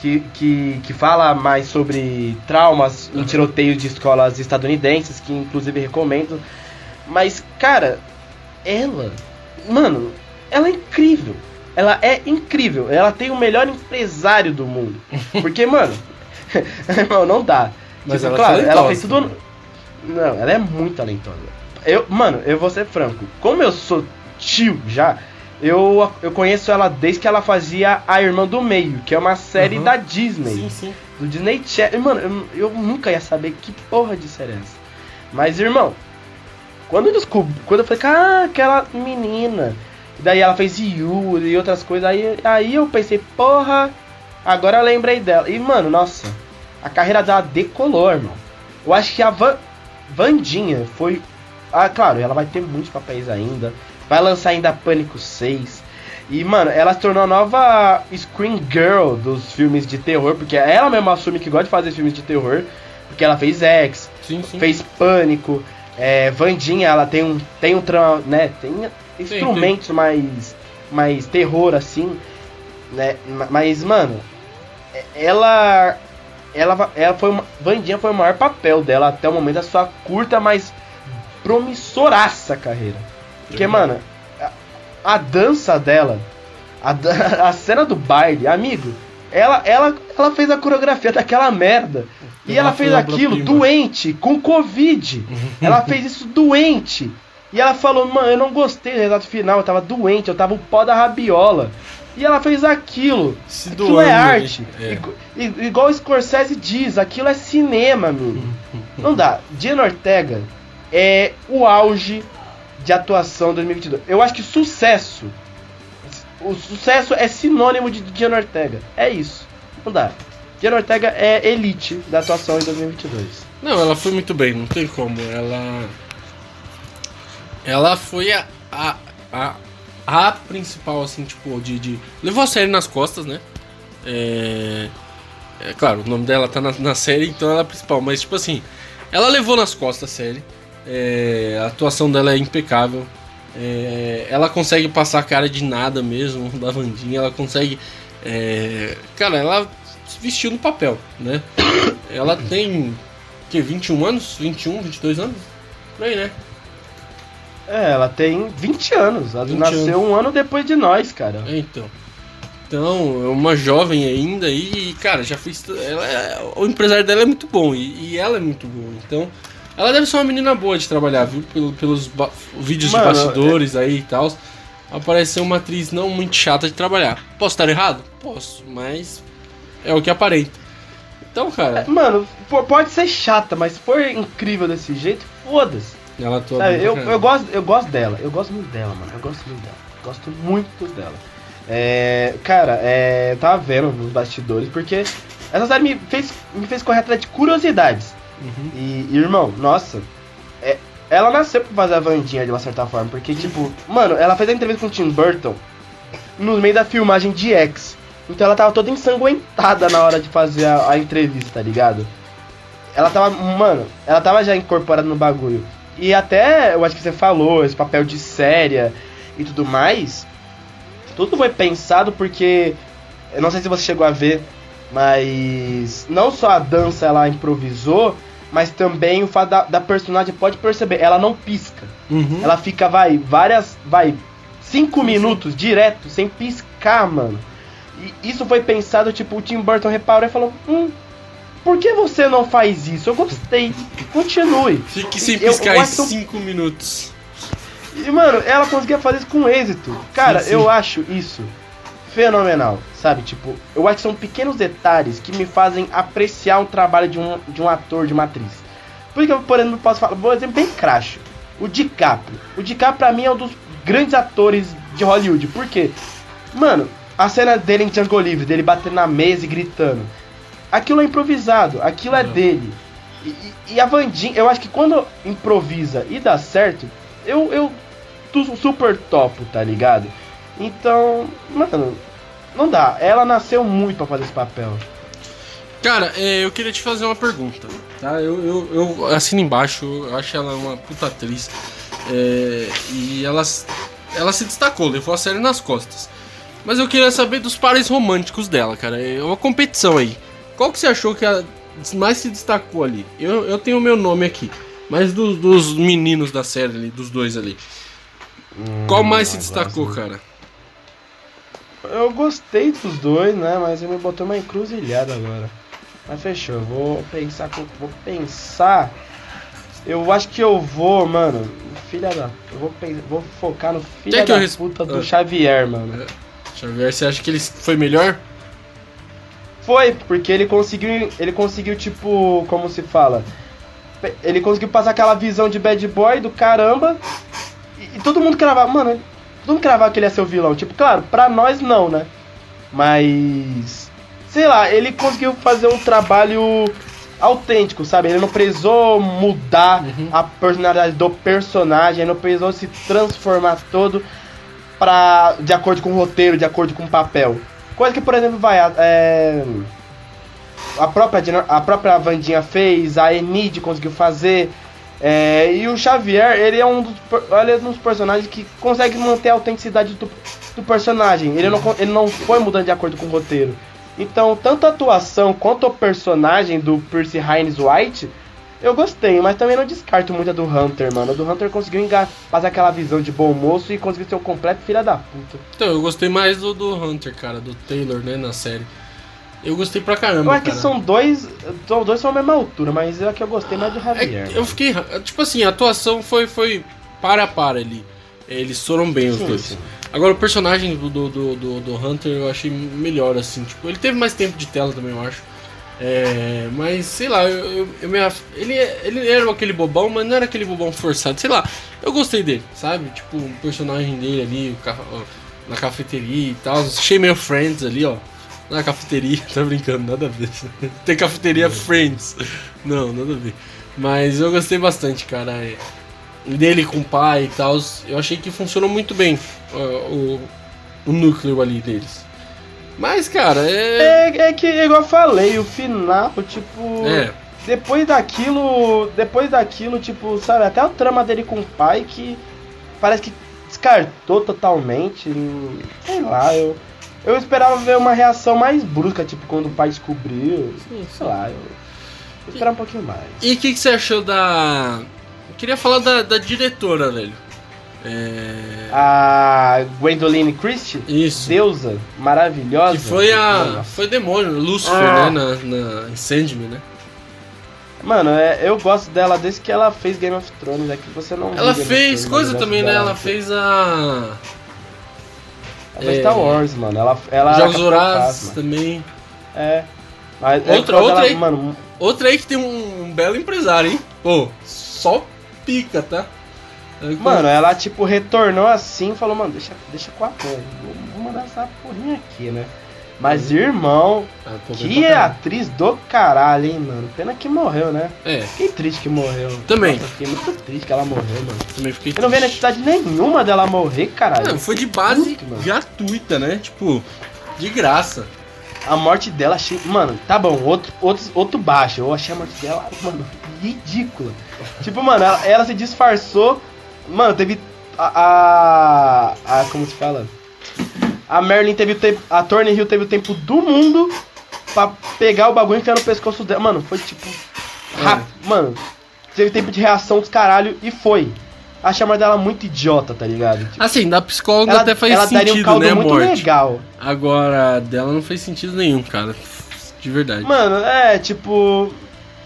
que, que, que fala mais sobre traumas em tiroteios de escolas estadunidenses, que inclusive recomendo. Mas, cara, ela, mano, ela é incrível. Ela é incrível. Ela tem o melhor empresário do mundo. Porque, mano, <laughs> irmão, não dá. Mas tipo, ela, claro, ela fez tudo. Não, ela é muito talentosa. Eu, mano, eu vou ser franco. Como eu sou tio já, eu, eu conheço ela desde que ela fazia A Irmã do Meio, que é uma série uhum. da Disney. Sim, sim. Do Disney Channel. Mano, eu, eu, nunca ia saber que porra de série é essa. Mas, irmão, quando eu descobri, quando eu falei, ah, aquela menina. Daí ela fez You e outras coisas. Aí, aí eu pensei, porra, agora eu lembrei dela. E, mano, nossa, a carreira dela decolou, irmão. Eu acho que a Van, Vandinha foi. Ah, claro, ela vai ter muitos papéis ainda. Vai lançar ainda Pânico 6. E, mano, ela se tornou a nova Screen Girl dos filmes de terror, porque ela mesma assume que gosta de fazer filmes de terror, porque ela fez X, sim, sim. fez Pânico, é, Vandinha, ela tem um, tem um, né, tem instrumentos sim, mais, mais terror, assim, né, mas, mano, ela, ela, ela foi, uma, Vandinha foi o maior papel dela até o momento da sua curta, mas promissoraça carreira. Porque, mano, a, a dança dela, a, <laughs> a cena do baile, amigo, ela, ela, ela fez a coreografia daquela merda. E ela fez aquilo doente, com Covid. ela fez isso doente. E ela falou, mano, eu não gostei do resultado final, eu tava doente, eu tava o pó da rabiola. E ela fez aquilo. Se aquilo doando, é arte. É. I, igual o Scorsese diz, aquilo é cinema, amigo. <laughs> não dá. Gina Ortega é o auge de atuação 2022. Eu acho que sucesso, o sucesso é sinônimo de Diana Ortega. É isso. Não dá. Diana Ortega é elite da atuação em 2022. Não, ela foi muito bem, não tem como. Ela. Ela foi a. a, a, a principal, assim, tipo, de, de. Levou a série nas costas, né? É. É claro, o nome dela tá na, na série, então ela é a principal, mas tipo assim, ela levou nas costas a série. É, a atuação dela é impecável. É, ela consegue passar a cara de nada mesmo <laughs> da Vandinha. Ela consegue. É, cara, ela se vestiu no papel, né? Ela tem. que 21 anos? 21, 22 anos? Por aí, né? É, ela tem 20 anos. Ela 20 nasceu anos. um ano depois de nós, cara. É, então. Então, é uma jovem ainda e, cara, já fez. Ela é- o empresário dela é muito bom e, e ela é muito boa. Então, ela deve ser uma menina boa de trabalhar, viu? Pelo- pelos ba- vídeos Mano, de bastidores aí e tal. Ela parece ser uma atriz não muito chata de trabalhar. Posso estar errado? Posso, mas é o que aparenta. Então, cara, Mano, po- pode ser chata, mas se for incrível desse jeito, foda-se. ela atua Sabe, eu, eu, gosto, eu gosto dela, eu gosto muito dela, mano. Eu gosto muito dela. Gosto muito dela. É, cara, é, eu tava vendo nos bastidores, porque essa série me fez, me fez correr atrás de curiosidades. Uhum. E, e, irmão, nossa, é, ela nasceu pra fazer a Vandinha de uma certa forma, porque, tipo, mano, ela fez a entrevista com o Tim Burton no meio da filmagem de X. Então ela tava toda ensanguentada na hora de fazer a, a entrevista, tá ligado? Ela tava, mano, ela tava já incorporada no bagulho. E até, eu acho que você falou, esse papel de séria e tudo mais, tudo foi pensado porque, eu não sei se você chegou a ver, mas não só a dança ela improvisou, mas também o fato da, da personagem, pode perceber, ela não pisca. Uhum. Ela fica, vai, várias, vai, cinco minutos direto, sem piscar, mano. E isso foi pensado, tipo, o Tim Burton reparou e falou, hum, por que você não faz isso? Eu gostei, continue. Fique sem Eu- piscar eu em acho- 5 minutos. E, mano, ela conseguia fazer isso com êxito. Cara, sim. eu acho isso fenomenal, sabe? Tipo, eu acho que são pequenos detalhes que me fazem apreciar um trabalho de um, de um ator, de uma atriz. Por que eu, por exemplo, posso falar, vou exemplo bem crash. O DiCaprio. O DiCaprio, pra mim, é um dos grandes atores de Hollywood. Por quê? Mano, a cena dele em Django Livre, dele batendo na mesa e gritando. Aquilo é improvisado, aquilo é dele. E, e- a Vandinha, eu acho que quando improvisa e dá certo, eu, eu super topo, tá ligado? Então, mano, não dá. Ela nasceu muito pra fazer esse papel. Cara, é, eu queria te fazer uma pergunta, tá? Eu, eu, eu assino embaixo, eu acho ela uma puta atriz. é, e ela, ela se destacou, levou a série nas costas. Mas eu queria saber dos pares românticos dela, cara. É uma competição aí. Qual que você achou que a mais se destacou ali? Eu, eu tenho o meu nome aqui. Mas dos, dos meninos da série ali, dos dois ali. Qual mais se destacou, cara? Eu gostei dos dois, né? Mas ele me botou uma encruzilhada agora. Mas fechou, eu vou pensar. Vou pensar. Eu acho que eu vou, mano. Filha da. Eu vou, vou focar no filho que da res- puta do Ah. Xavier, mano. Xavier, você acha que ele foi melhor? Foi, porque ele conseguiu. Ele conseguiu, tipo, como se fala? Ele conseguiu passar aquela visão de bad boy do caramba. E, e todo mundo cravava, mano, mundo cravava que ele ia ser o vilão. Tipo, claro, pra nós não, né? Mas. Sei lá, ele conseguiu fazer um trabalho autêntico, sabe? Ele não precisou mudar Uhum. a personalidade do personagem, ele não precisou se transformar todo pra, de acordo com o roteiro, de acordo com o papel. Coisa que, por exemplo, vai. a- É, a, própria, a própria Vandinha fez, a Enid conseguiu fazer. É, e o Xavier, ele é um dos, ele é um dos personagens que consegue manter a autenticidade do, do personagem. Ele não, ele não foi mudando de acordo com o roteiro. Então, tanto a atuação quanto o personagem do Percy Hines White, eu gostei, mas também não descarto muito a do Hunter, mano. A do Hunter conseguiu enga- fazer aquela visão de bom moço e conseguiu ser um completo filha da puta. Então, eu gostei mais do, do Hunter, cara, do Taylor, né, na série. Eu gostei pra caramba, Eu acho que cara. são dois. Os dois são a mesma altura, mas é que eu gostei mais do É, Javier. eu fiquei. Tipo assim, a atuação foi, foi para a para ali. Eles foram bem os Sim, dois. sim. Agora o personagem do, do, do, do- Hunter eu achei melhor, assim. Tipo, ele teve mais tempo de tela também, eu acho. É, mas sei lá, eu, eu, eu me af- ele, ele era aquele bobão, mas não era aquele bobão forçado. Sei lá, eu gostei dele, sabe? Tipo, o personagem dele ali, o, na cafeteria e tal. Achei meio Friends ali, ó. Na cafeteria, <laughs> tá brincando, nada a ver. <laughs> Tem cafeteria Friends. Não, nada a ver. Mas eu gostei bastante, cara. Dele com o pai e tal. Eu achei que funcionou muito bem o, o, o núcleo ali deles. Mas, cara, é... é. É que, igual eu falei, o final, tipo. É. Depois daquilo. Depois daquilo, tipo, sabe, até o trama dele com o pai que parece que descartou totalmente. Sei lá, eu. Eu esperava ver uma reação mais brusca, tipo, quando o pai descobriu. Sim, sei lá, eu. eu esperava um pouquinho mais. E o que, que, você achou da. Eu queria falar da, da diretora, velho. É... A Gwendoline Christie? Isso. Deusa, maravilhosa. Que foi a. Foi demônio, Lucifer, ah. né? Na, na Sandman, né? Mano, é, eu gosto dela desde que ela fez Game of Thrones. É que você não. Ela fez coisa também, né? Ela fez a. Ela é... Star Wars, mano. Ela, ela Jogos Vorazes também. É. Mas é outra, é outra, aí, mano... outra aí que tem um, um belo empresário, hein? Pô, só pica, tá? Mano, ela tipo retornou assim e falou, mano, deixa, deixa com a porra. Vou, vou mandar essa porrinha aqui, né? Mas, irmão, ah, que é atriz do caralho, hein, mano. Pena que morreu, né? É. Fiquei triste que morreu. Também. Nossa, fiquei muito triste que ela morreu, mano. Também fiquei Eu não vi necessidade nenhuma dela morrer, caralho. Não, foi de base gratuita, né? Tipo, de graça. A morte dela achei. Mano, tá bom, outro, outro, outro baixo. Eu achei a morte dela, mano, ridícula. tipo, mano, ela, ela se disfarçou. Mano, teve. A, a, a. Como se fala? A Merlin teve o tempo. A Thornhill teve o tempo do mundo pra pegar o bagulho e enfiar no pescoço dela. Mano, foi tipo. Rápido. É. Mano, teve tempo de reação dos caralho e foi. A chamada dela muito idiota, tá ligado? Tipo, assim, da psicóloga ela, até faz ela sentido, daria um caldo né, muito morte. legal. Agora, dela não fez sentido nenhum, cara. De verdade. Mano, é, tipo.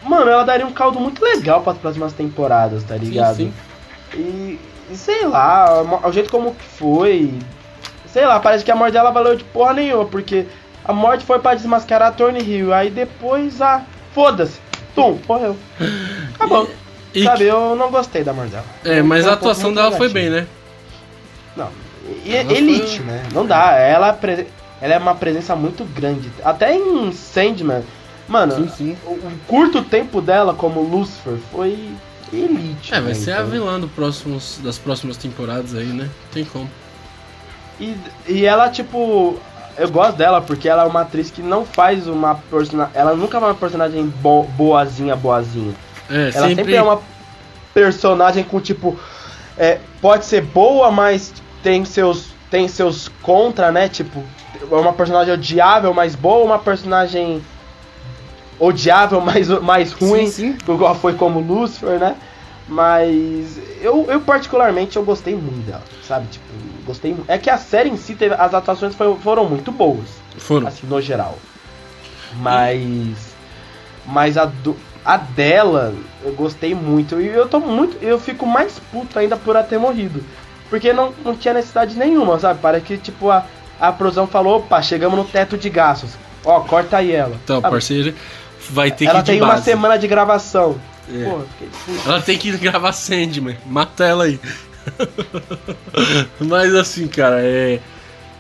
Mano, ela daria um caldo muito legal para as próximas temporadas, tá ligado? Sim, sim. E, e sei lá, o jeito como foi, Sei lá, parece que a morte dela valeu de porra nenhuma, porque a morte foi para desmascarar a Tony Hill. Aí depois, ah, foda-se. Tum, morreu. Acabou. E, Sabe, eu não gostei da morte dela. É, mas a atuação dela foi bem, né? Não. E, elite, foi... né? Não dá. Ela, ela é uma presença muito grande. Até em Sandman. Mano, sim, sim. O, o, curto tempo dela como Lucifer foi elite. É, vai né, ser então. a vilã do próximos, das próximas temporadas aí, né? Tem como. E, e ela, tipo. Eu gosto dela porque ela é uma atriz que não faz uma personagem. Ela nunca é uma personagem bo boazinha, boazinha. É, ela sempre... sempre é uma personagem com, tipo. É, pode ser boa, mas tem seus, tem seus contra, né? Tipo, é uma personagem odiável, mas boa, uma personagem odiável, <laughs> mais, mais ruim, sim, sim. igual foi como Lucifer, né? Mas eu, eu particularmente eu gostei muito dela, sabe? Tipo, gostei. É que a série em si teve, as atuações foram, foram muito boas. Foram. Assim, no geral. Mas. Mas a, do, a dela, eu gostei muito. E eu tô muito. Eu fico mais puto ainda por ela ter morrido. Porque não, não tinha necessidade nenhuma, sabe? Parece que, tipo, a, a produção falou, opa, chegamos no teto de gastos. Ó, corta aí ela. Então, parceiro, vai ter ela que Ela tem uma semana de gravação. É. Pô, ela tem que gravar Sandman. Mata ela aí. <laughs> Mas assim, cara, é.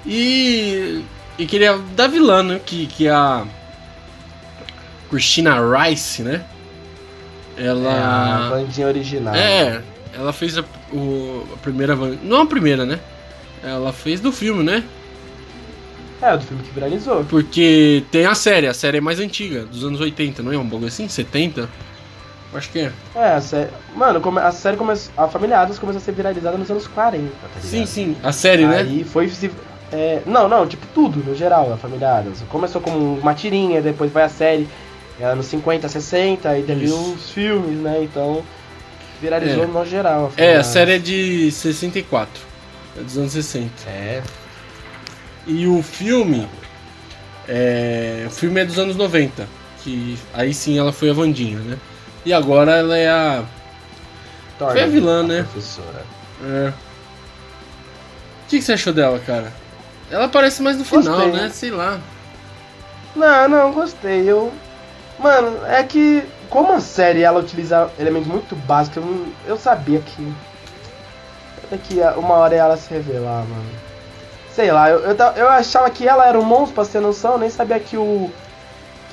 E. E queria. Da vilã, né? Que, que é a. Christina Rice, né? Ela. É a bandinha original. É, ela fez a, o, a primeira. Não a primeira, né? Ela fez do filme, né? É, do filme que viralizou. Porque tem a série, a série é mais antiga, dos anos 80, não é? Um bagulho assim? 70? Acho que é. É, a série. Mano, a série começou. A Família Adams começou a ser viralizada nos anos 40, tá? Sim, sim. A série, Aí né? Aí foi. É, não, não, tipo tudo, no geral, a Família Adams. Começou como uma tirinha, depois vai a série. Anos 50, 60, aí teve Isso. os filmes, né? Então. Viralizou é. no geral. A é, a série é de 64. É dos anos 60. É. E o filme. É, o filme é dos anos 90. Que aí sim ela foi a Vandinha, né? E agora ela é a. Torna Foi a vilã, né? Professora. É. O que, que, você achou dela, cara? Ela aparece mais no final, gostei. né? Sei lá. Não, não, gostei. Eu. Mano, é que. Como a série ela utiliza elementos muito básicos, eu, eu sabia que. Daqui uma hora ela se revelar, mano. Sei lá, eu, eu, eu achava que ela era um monstro, pra ter noção, eu nem sabia que o.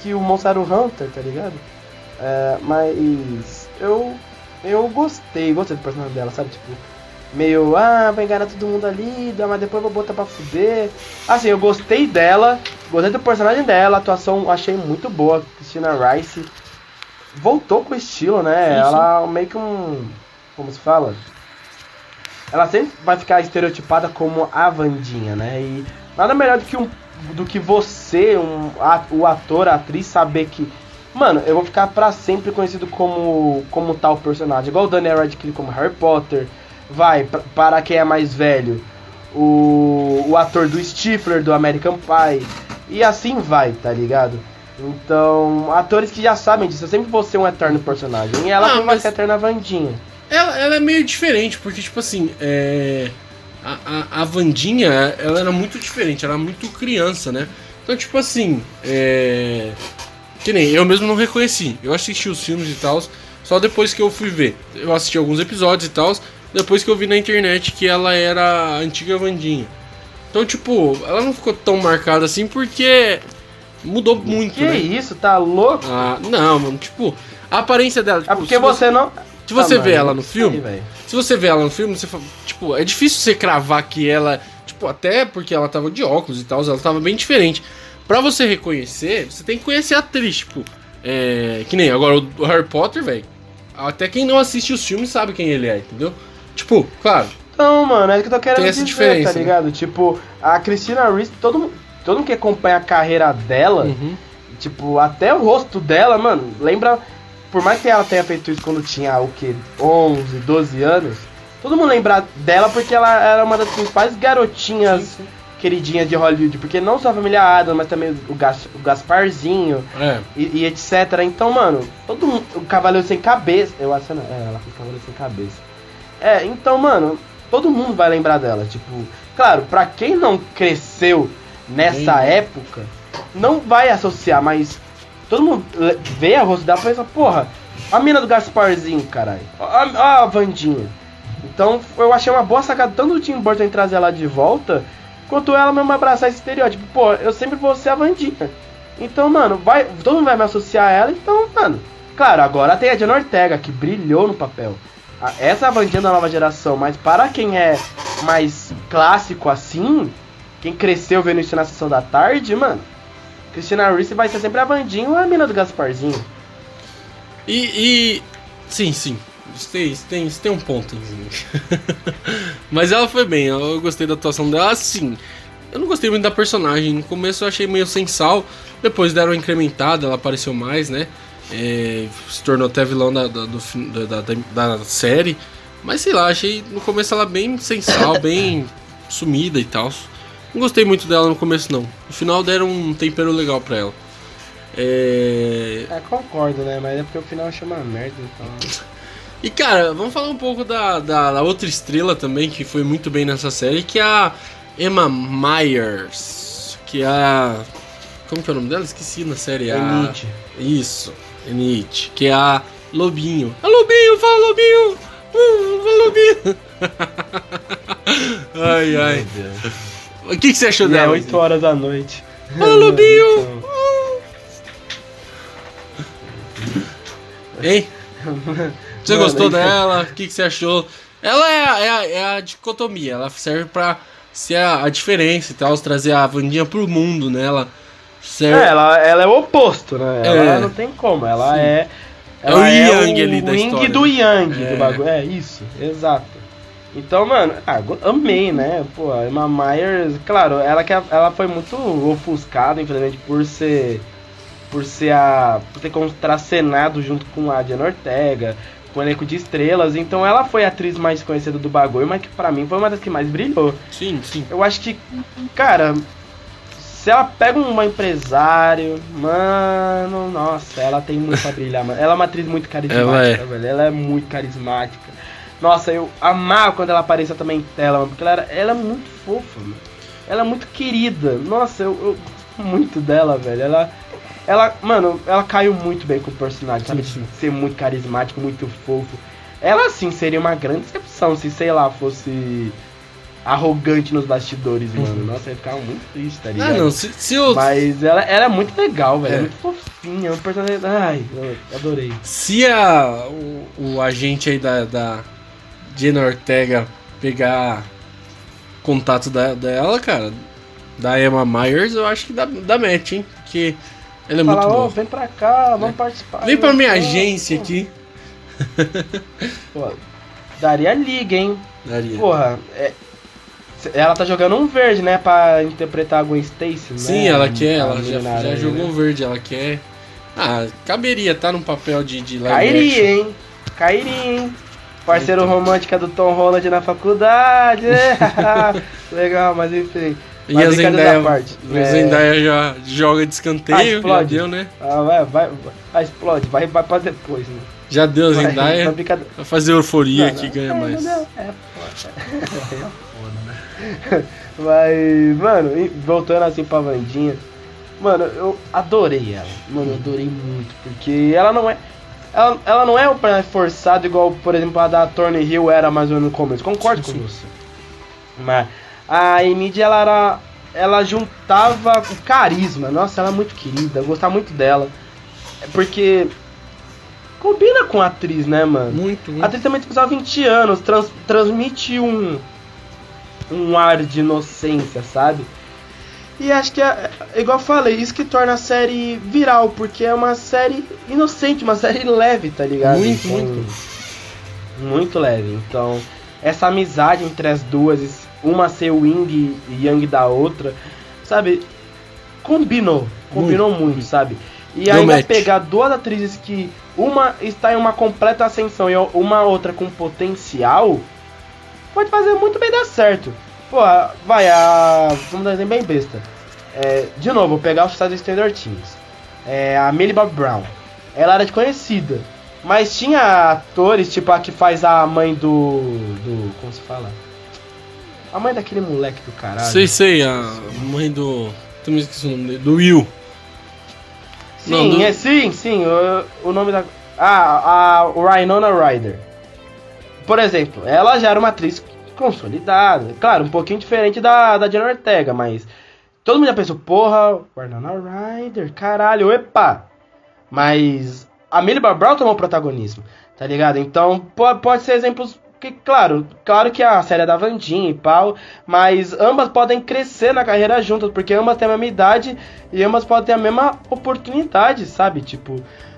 que o monstro era o Hunter, tá ligado? É, mas eu. Eu gostei, gostei do personagem dela, sabe? Tipo, meio, ah, vai enganar todo mundo ali, mas depois vou botar pra fuder. Assim, eu gostei dela, gostei do personagem dela, a atuação achei muito boa, Christina Rice. Voltou com o estilo, né? Sim, sim. Ela meio que um. Como se fala? ela sempre vai ficar estereotipada como a Vandinha, né? E nada melhor do que, um, do que você, um, a, o ator, a atriz, saber que, mano, eu vou ficar para sempre conhecido como, como tal personagem. Igual o Daniel Radcliffe como Harry Potter. Vai, pra, para quem é mais velho, o, o ator do Stifler, do American Pie. E assim vai, tá ligado? Então, atores que já sabem disso, eu sempre vou ser um eterno personagem. E ela ah, mas... vai ser a eterna Vandinha. Ela, ela é meio diferente, porque, tipo assim, é... a, a, a Vandinha, ela era muito diferente, ela era muito criança, né? Então, tipo assim, é... Que nem, eu mesmo não reconheci. Eu assisti os filmes e tal, só depois que eu fui ver. Eu assisti alguns episódios e tal, depois que eu vi na internet que ela era a antiga Vandinha. Então, tipo, ela não ficou tão marcada assim porque mudou muito, que né? Que isso, tá louco? Ah, não, mano, tipo, a aparência dela. Tipo, é porque você não. Se você ah, vê ela no filme, se você vê ela no filme, você fala, tipo, é difícil você cravar que ela, tipo, até porque ela tava de óculos e tal, ela tava bem diferente. Para você reconhecer, você tem que conhecer a atriz, tipo, é, que nem agora o Harry Potter, velho. Até quem não assiste os filmes sabe quem ele é, entendeu? Tipo, claro. Não, mano, é que eu tô querendo tem essa dizer, diferença, tá ligado? Né? Tipo, a Christina Ricci, todo, todo mundo que acompanha a carreira dela, uhum. tipo, até o rosto dela, mano, lembra por mais que ela tenha feito isso quando tinha o que 11, 12 anos, todo mundo lembra dela porque ela era uma das principais garotinhas sim, sim. Queridinhas de Hollywood, porque não só a família Adam, mas também o, Gas, o Gasparzinho é. e, e, etc. Então, mano, todo mundo, o Cavaleiro Sem Cabeça, eu acho, não, é, ela fez Cavaleiro Sem Cabeça. É, então, mano, todo mundo vai lembrar dela, tipo, claro, pra quem não cresceu nessa época, não vai associar, mas Todo mundo vê a rosto e pensa, porra, a mina do Gasparzinho, caralho. A, a Vandinha. Então eu achei uma boa sacada tanto do Tim Burton em trazer ela de volta, quanto ela mesmo abraçar esse estereótipo. Pô, eu sempre vou ser a Vandinha. Então, mano, vai, todo mundo vai me associar a ela, então, mano. Claro, agora tem a Diana Ortega, que brilhou no papel. Essa é a Vandinha da nova geração, mas para quem é mais clássico assim, quem cresceu vendo isso na sessão da tarde, mano, Cristina Ricci vai ser sempre a Vandinha ou a mina do Gasparzinho. E, e. Sim, sim. Isso tem, isso tem, isso tem um ponto. <laughs> Mas ela foi bem, eu gostei da atuação dela. Assim, eu não gostei muito da personagem. No começo eu achei meio sem sal. Depois deram uma incrementada, ela apareceu mais, né? É, se tornou até vilão da, da, do, da, da, da, série. Mas sei lá, achei no começo ela bem sem sal, bem <coughs> sumida e tal. Não gostei muito dela no começo, não. No final deram um tempero legal pra ela. É... é, concordo, né? Mas é porque o final chama merda, então... <laughs> E cara, vamos falar um pouco da, da, da, outra estrela também que foi muito bem nessa série, que é a Emma Myers. Que é a. Como que é o nome dela? Esqueci na série. A... Isso, Enid. Que é a Lobinho. A Lobinho, fala Lobinho! Uh, fala Lobinho! <laughs> ai, ai. O que, que você achou e dela? É 8 horas da noite. Ô, <laughs> Lobinho! Hein? <laughs> Você Mano, gostou dela? O que, que você achou? Ela é a, é, a, é a dicotomia, ela serve pra ser a, a, diferença e tal, trazer a Vandinha pro mundo, né? Ela, serve... é, ela, ela é o oposto, né? Ela é. não tem como, ela Sim. é. Ela é o Yang é o ali da história. do Yang é. do bagulho. É isso, exato. Então, mano, ah, amei, né? Pô, a Emma Myers, claro, ela, que ela foi muito ofuscada, infelizmente, por ser. Por ser a. por ter contracenado junto com a Diana Ortega, o elenco de estrelas. Então ela foi a atriz mais conhecida do bagulho, mas que pra mim foi uma das que mais brilhou. Sim, sim. Eu acho que, cara, se ela pega um empresário, mano, nossa, ela tem muito pra brilhar, mano. Ela é uma atriz muito carismática, ela é. velho. Ela é muito carismática. Nossa, eu amava quando ela aparecia também em tela, mano, porque ela, era, ela é muito fofa, mano. Ela é muito querida. Nossa, eu, eu gosto muito dela, velho. Ela, ela, mano, ela caiu muito bem com o personagem, sabe? De ser muito carismático, muito fofo. Ela, sim, seria uma grande excepção se, sei lá, fosse arrogante nos bastidores, mano. Nossa, eu ficava muito triste, tá ligado? Ah, não, se, se eu. Mas ela, ela é muito legal, velho. É. É. muito fofinha. É um personagem. Ai, adorei. Se a, o, o agente aí da, da Jenna Ortega pegar contato da, dela, cara, da Emma Myers, eu acho que dá, dá match, hein? Porque ela é Fala, muito ô, boa. vem pra cá, vamos participar. Vem pra minha agência aqui. Pô, daria liga, hein? Daria. Porra, é- ela tá jogando um verde, né? Pra interpretar a Gwen Stacy, né? Sim, ela quer, ela já, já aranha, jogou né? verde, ela quer. Ah, caberia, tá num papel de, de live Cairia, action. hein? Cairia, hein? Parceiro romântica do Tom Holland na faculdade. <laughs> Legal, mas enfim. E a Zendaya, parte, a é- Zendaya já joga de Ah, escanteio, já explode. deu, né? Ah, vai, vai, vai, explode, vai, vai pra depois, né? Já deu a Vai, Zendaya. vai brincadeira. Vai fazer euforia Não, que não, ganha é, mais. não, É foda. É foda, né? <laughs> Mas, mano, voltando assim pra Vandinha, mano, eu adorei ela. Mano, eu adorei muito, porque ela não é. Ela, ela não é um personagem forçado igual, por exemplo, a da Thorny Hill era mais ou menos no começo. Concordo Sim, com sim. você. Mas a Emid, ela era. Ela juntava o carisma. Nossa, ela é muito querida. Eu gostava muito dela. É Porque. Combina com a atriz, né, mano? Muito, A muito. atriz também tem que usar 20 anos, trans- transmite um, um ar de inocência, sabe? E acho que é, é igual eu falei, isso que torna a série viral, porque é uma série inocente, uma série leve, tá ligado? Muito, Então, muito. Muito leve. Então, essa amizade entre as duas, uma ser o Wing e Yang da outra, sabe? Combinou. Combinou muito, sabe? E Deu ainda match. pegar duas atrizes que uma está em uma completa ascensão e uma outra com potencial, pode fazer muito bem dar certo. Pô, vai, a. Vamos dar um exemplo bem besta. É, de novo, vou pegar o sucesso do Stranger Things. É, a Millie Bob Brown. Ela era desconhecida. Mas tinha atores, tipo a que faz a mãe do. do. Como se fala? A mãe daquele moleque do caralho. Sei, sei, a mãe do. Também esqueci o nome dele. Do Will. Sim, Não, do- é sim, sim. O, o nome da. Ah, a Rhinona Ryder. Por exemplo, ela já era uma atriz consolidada. Claro, um pouquinho diferente da, da Jenna Ortega, mas. Todo mundo já pensou, porra, Winona Ryder, caralho, epa! Mas a Millie Brown tomou protagonismo, tá ligado? Então pode, pode ser exemplos que, claro, claro que a série é da Vandinha e pau, mas ambas podem crescer na carreira juntas, porque ambas têm a mesma idade e ambas podem ter a mesma oportunidade, sabe? Tipo,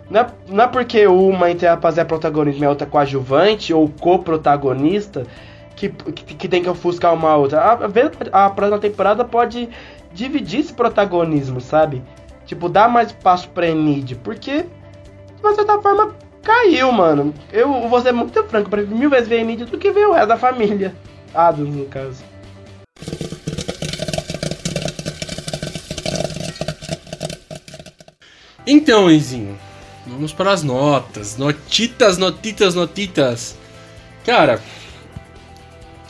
não é, não é porque uma entre a fazer protagonismo e a outra coadjuvante ou co-protagonista que, que, que tem que ofuscar uma outra. A, a, próxima temporada pode dividir esse protagonismo, sabe? Tipo, dar mais espaço pra Enid, porque de certa forma caiu, mano. Eu vou ser muito franco, prefiro mil vezes ver a Enid do que ver o resto da família. <laughs> Adams, no caso. Então, Enzinho, vamos para as notas. Notitas, notitas, notitas. Cara,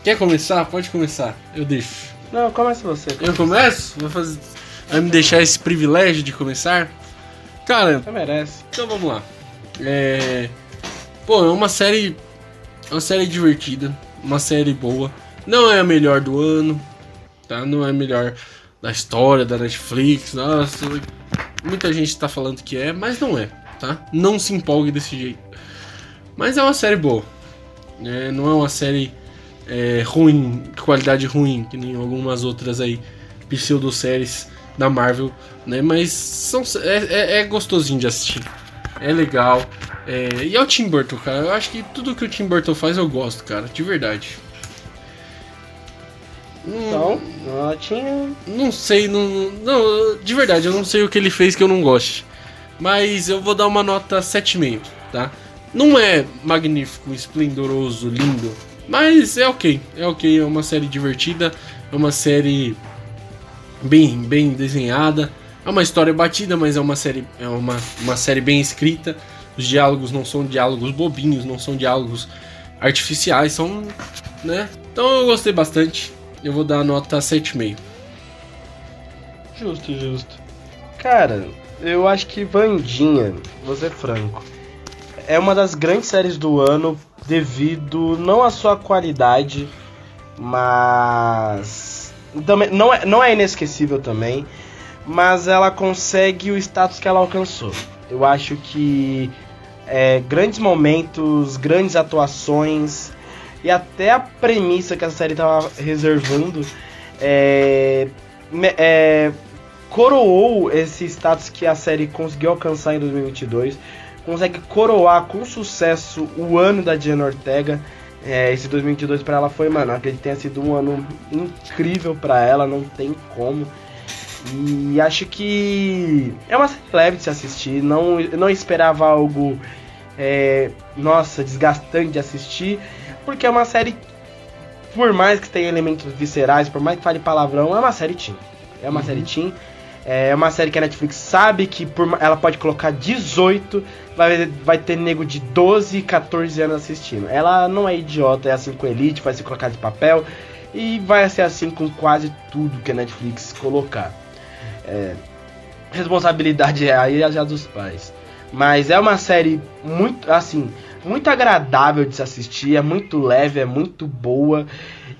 quer começar? Pode começar. Eu deixo. Não, começa você. Eu começo? Vou fazer. Vai me deixar esse privilégio de começar? Cara, Você merece. então vamos lá. É. Pô, é uma série. é Uma série divertida. Uma série boa. Não é a melhor do ano. Tá? Não é a melhor da história da Netflix. Nossa, muita gente tá falando que é, mas não é, tá? Não se empolgue desse jeito. Mas é uma série boa. né? não é uma série é, ruim, de qualidade ruim, que nem algumas outras aí, pseudo-séries da Marvel, né? Mas são, é, é- é gostosinho de assistir. É legal. É, e é o Tim Burton, cara. Eu acho que tudo que o Tim Burton faz eu gosto, cara. De verdade. Hum, Então, notinha. não sei, não, não, de verdade, eu não sei o que ele fez que eu não goste. Mas eu vou dar uma nota 7,5, tá? Não é magnífico, esplendoroso, lindo, mas é ok, é ok, é uma série divertida, é uma série bem, bem desenhada, é uma história batida, mas é uma série, é uma, uma série bem escrita. Os diálogos não são diálogos bobinhos, não são diálogos artificiais, são, né? Então eu gostei bastante. Eu vou dar a nota 7,5. Justo, justo. Cara, eu acho que Vandinha, vou ser franco, é uma das grandes séries do ano devido não à sua qualidade, Mas. Também, não, é, não é inesquecível também. Mas ela consegue o status que ela alcançou. Eu acho que é, grandes momentos, grandes atuações e até a premissa que a série estava reservando é, é, coroou esse status que a série conseguiu alcançar em 2022. Consegue coroar com sucesso o ano da Diana Ortega. É, esse 2022 para ela foi, mano, acredito que tenha sido um ano incrível para ela, não tem como. E acho que é uma série leve de se assistir. Não, não esperava algo, é, nossa, desgastante de assistir, porque é uma série, por mais que tenha elementos viscerais, por mais que fale palavrão, é uma série teen. É uma uhum. série teen. É uma série que a Netflix sabe que por, ela pode colocar 18, vai, vai ter nego de 12, 14 anos assistindo. Ela não é idiota, é assim com Elite, vai ser colocada de papel. E vai ser assim com quase tudo que a Netflix colocar. É, responsabilidade é aí já dos pais. Mas é uma série muito, assim, muito agradável de se assistir, é muito leve, é muito boa.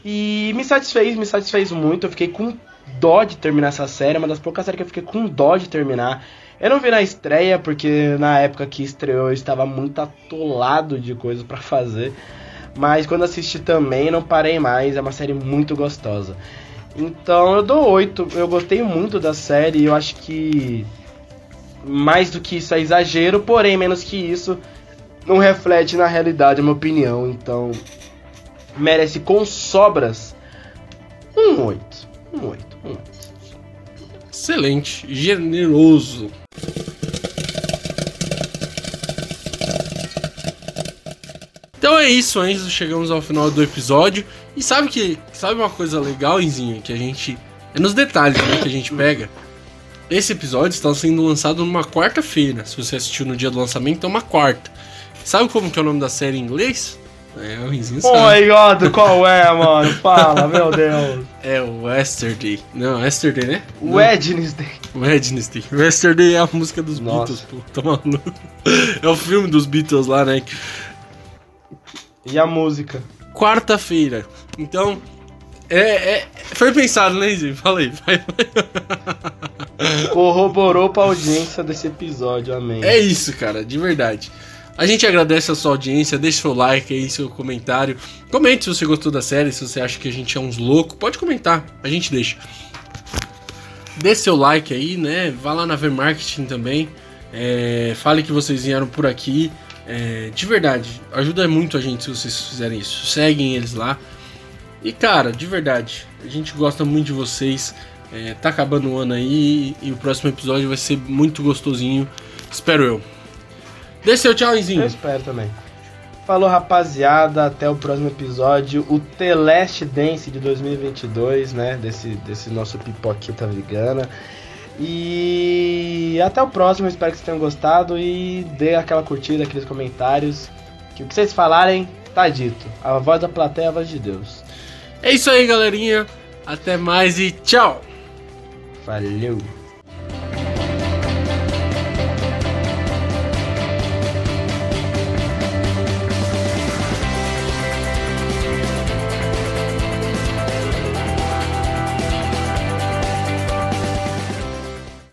E me satisfez, me satisfez muito. Eu fiquei com dó de terminar essa série, é uma das poucas séries que eu fiquei com dó de terminar. Eu não vi na estreia, porque na época que estreou eu estava muito atolado de coisas para fazer. Mas quando assisti também não parei mais, é uma série muito gostosa. Então eu dou 8. Eu gostei muito da série. Eu acho que mais do que isso é exagero, porém menos que isso não reflete na realidade, a minha opinião. Então merece com sobras um 8. Um 8. Um 8. Excelente, generoso. Então é isso, Enzo. Chegamos ao final do episódio. E sabe que sabe uma coisa legal, Enzinho, que a gente é nos detalhes né, que a gente pega. Esse episódio está sendo lançado numa quarta-feira. Se você assistiu no dia do lançamento, é uma quarta. Sabe como que é o nome da série em inglês? É, o sabe. Oh my god, qual é, mano? Fala, meu Deus. <laughs> É o Yesterday. Não, Yesterday, né? Wednesday. Wednesday. Yesterday é a música dos Nossa. Beatles, pô. Tá maluco. <laughs> É o filme dos Beatles lá, né? E a música? Quarta-feira. Então, é, é, foi pensado, né? Falei, vai. <laughs> Corroborou pra audiência desse episódio, amém. É isso, cara, de verdade. A gente agradece a sua audiência, deixe seu like aí, seu comentário. Comente se você gostou da série, se você acha que a gente é uns loucos. Pode comentar, a gente deixa. Dê seu like aí, né? Vá lá na V-Marketing também. É, fale que vocês vieram por aqui. É, de verdade, ajuda muito a gente se vocês fizerem isso. Seguem eles lá. E cara, de verdade, a gente gosta muito de vocês. É, tá acabando o ano aí e o próximo episódio vai ser muito gostosinho. Espero eu. Dê seu tchauzinho. Eu espero também. Falou rapaziada, até o próximo episódio. O The Last Dance de 2022, né? Desse, desse nosso pipoquita vegana. E até o próximo, espero que vocês tenham gostado e dê aquela curtida, aqueles comentários. Que o que vocês falarem, tá dito. A voz da plateia é a voz de Deus. É isso aí, galerinha. Até mais e tchau. Valeu.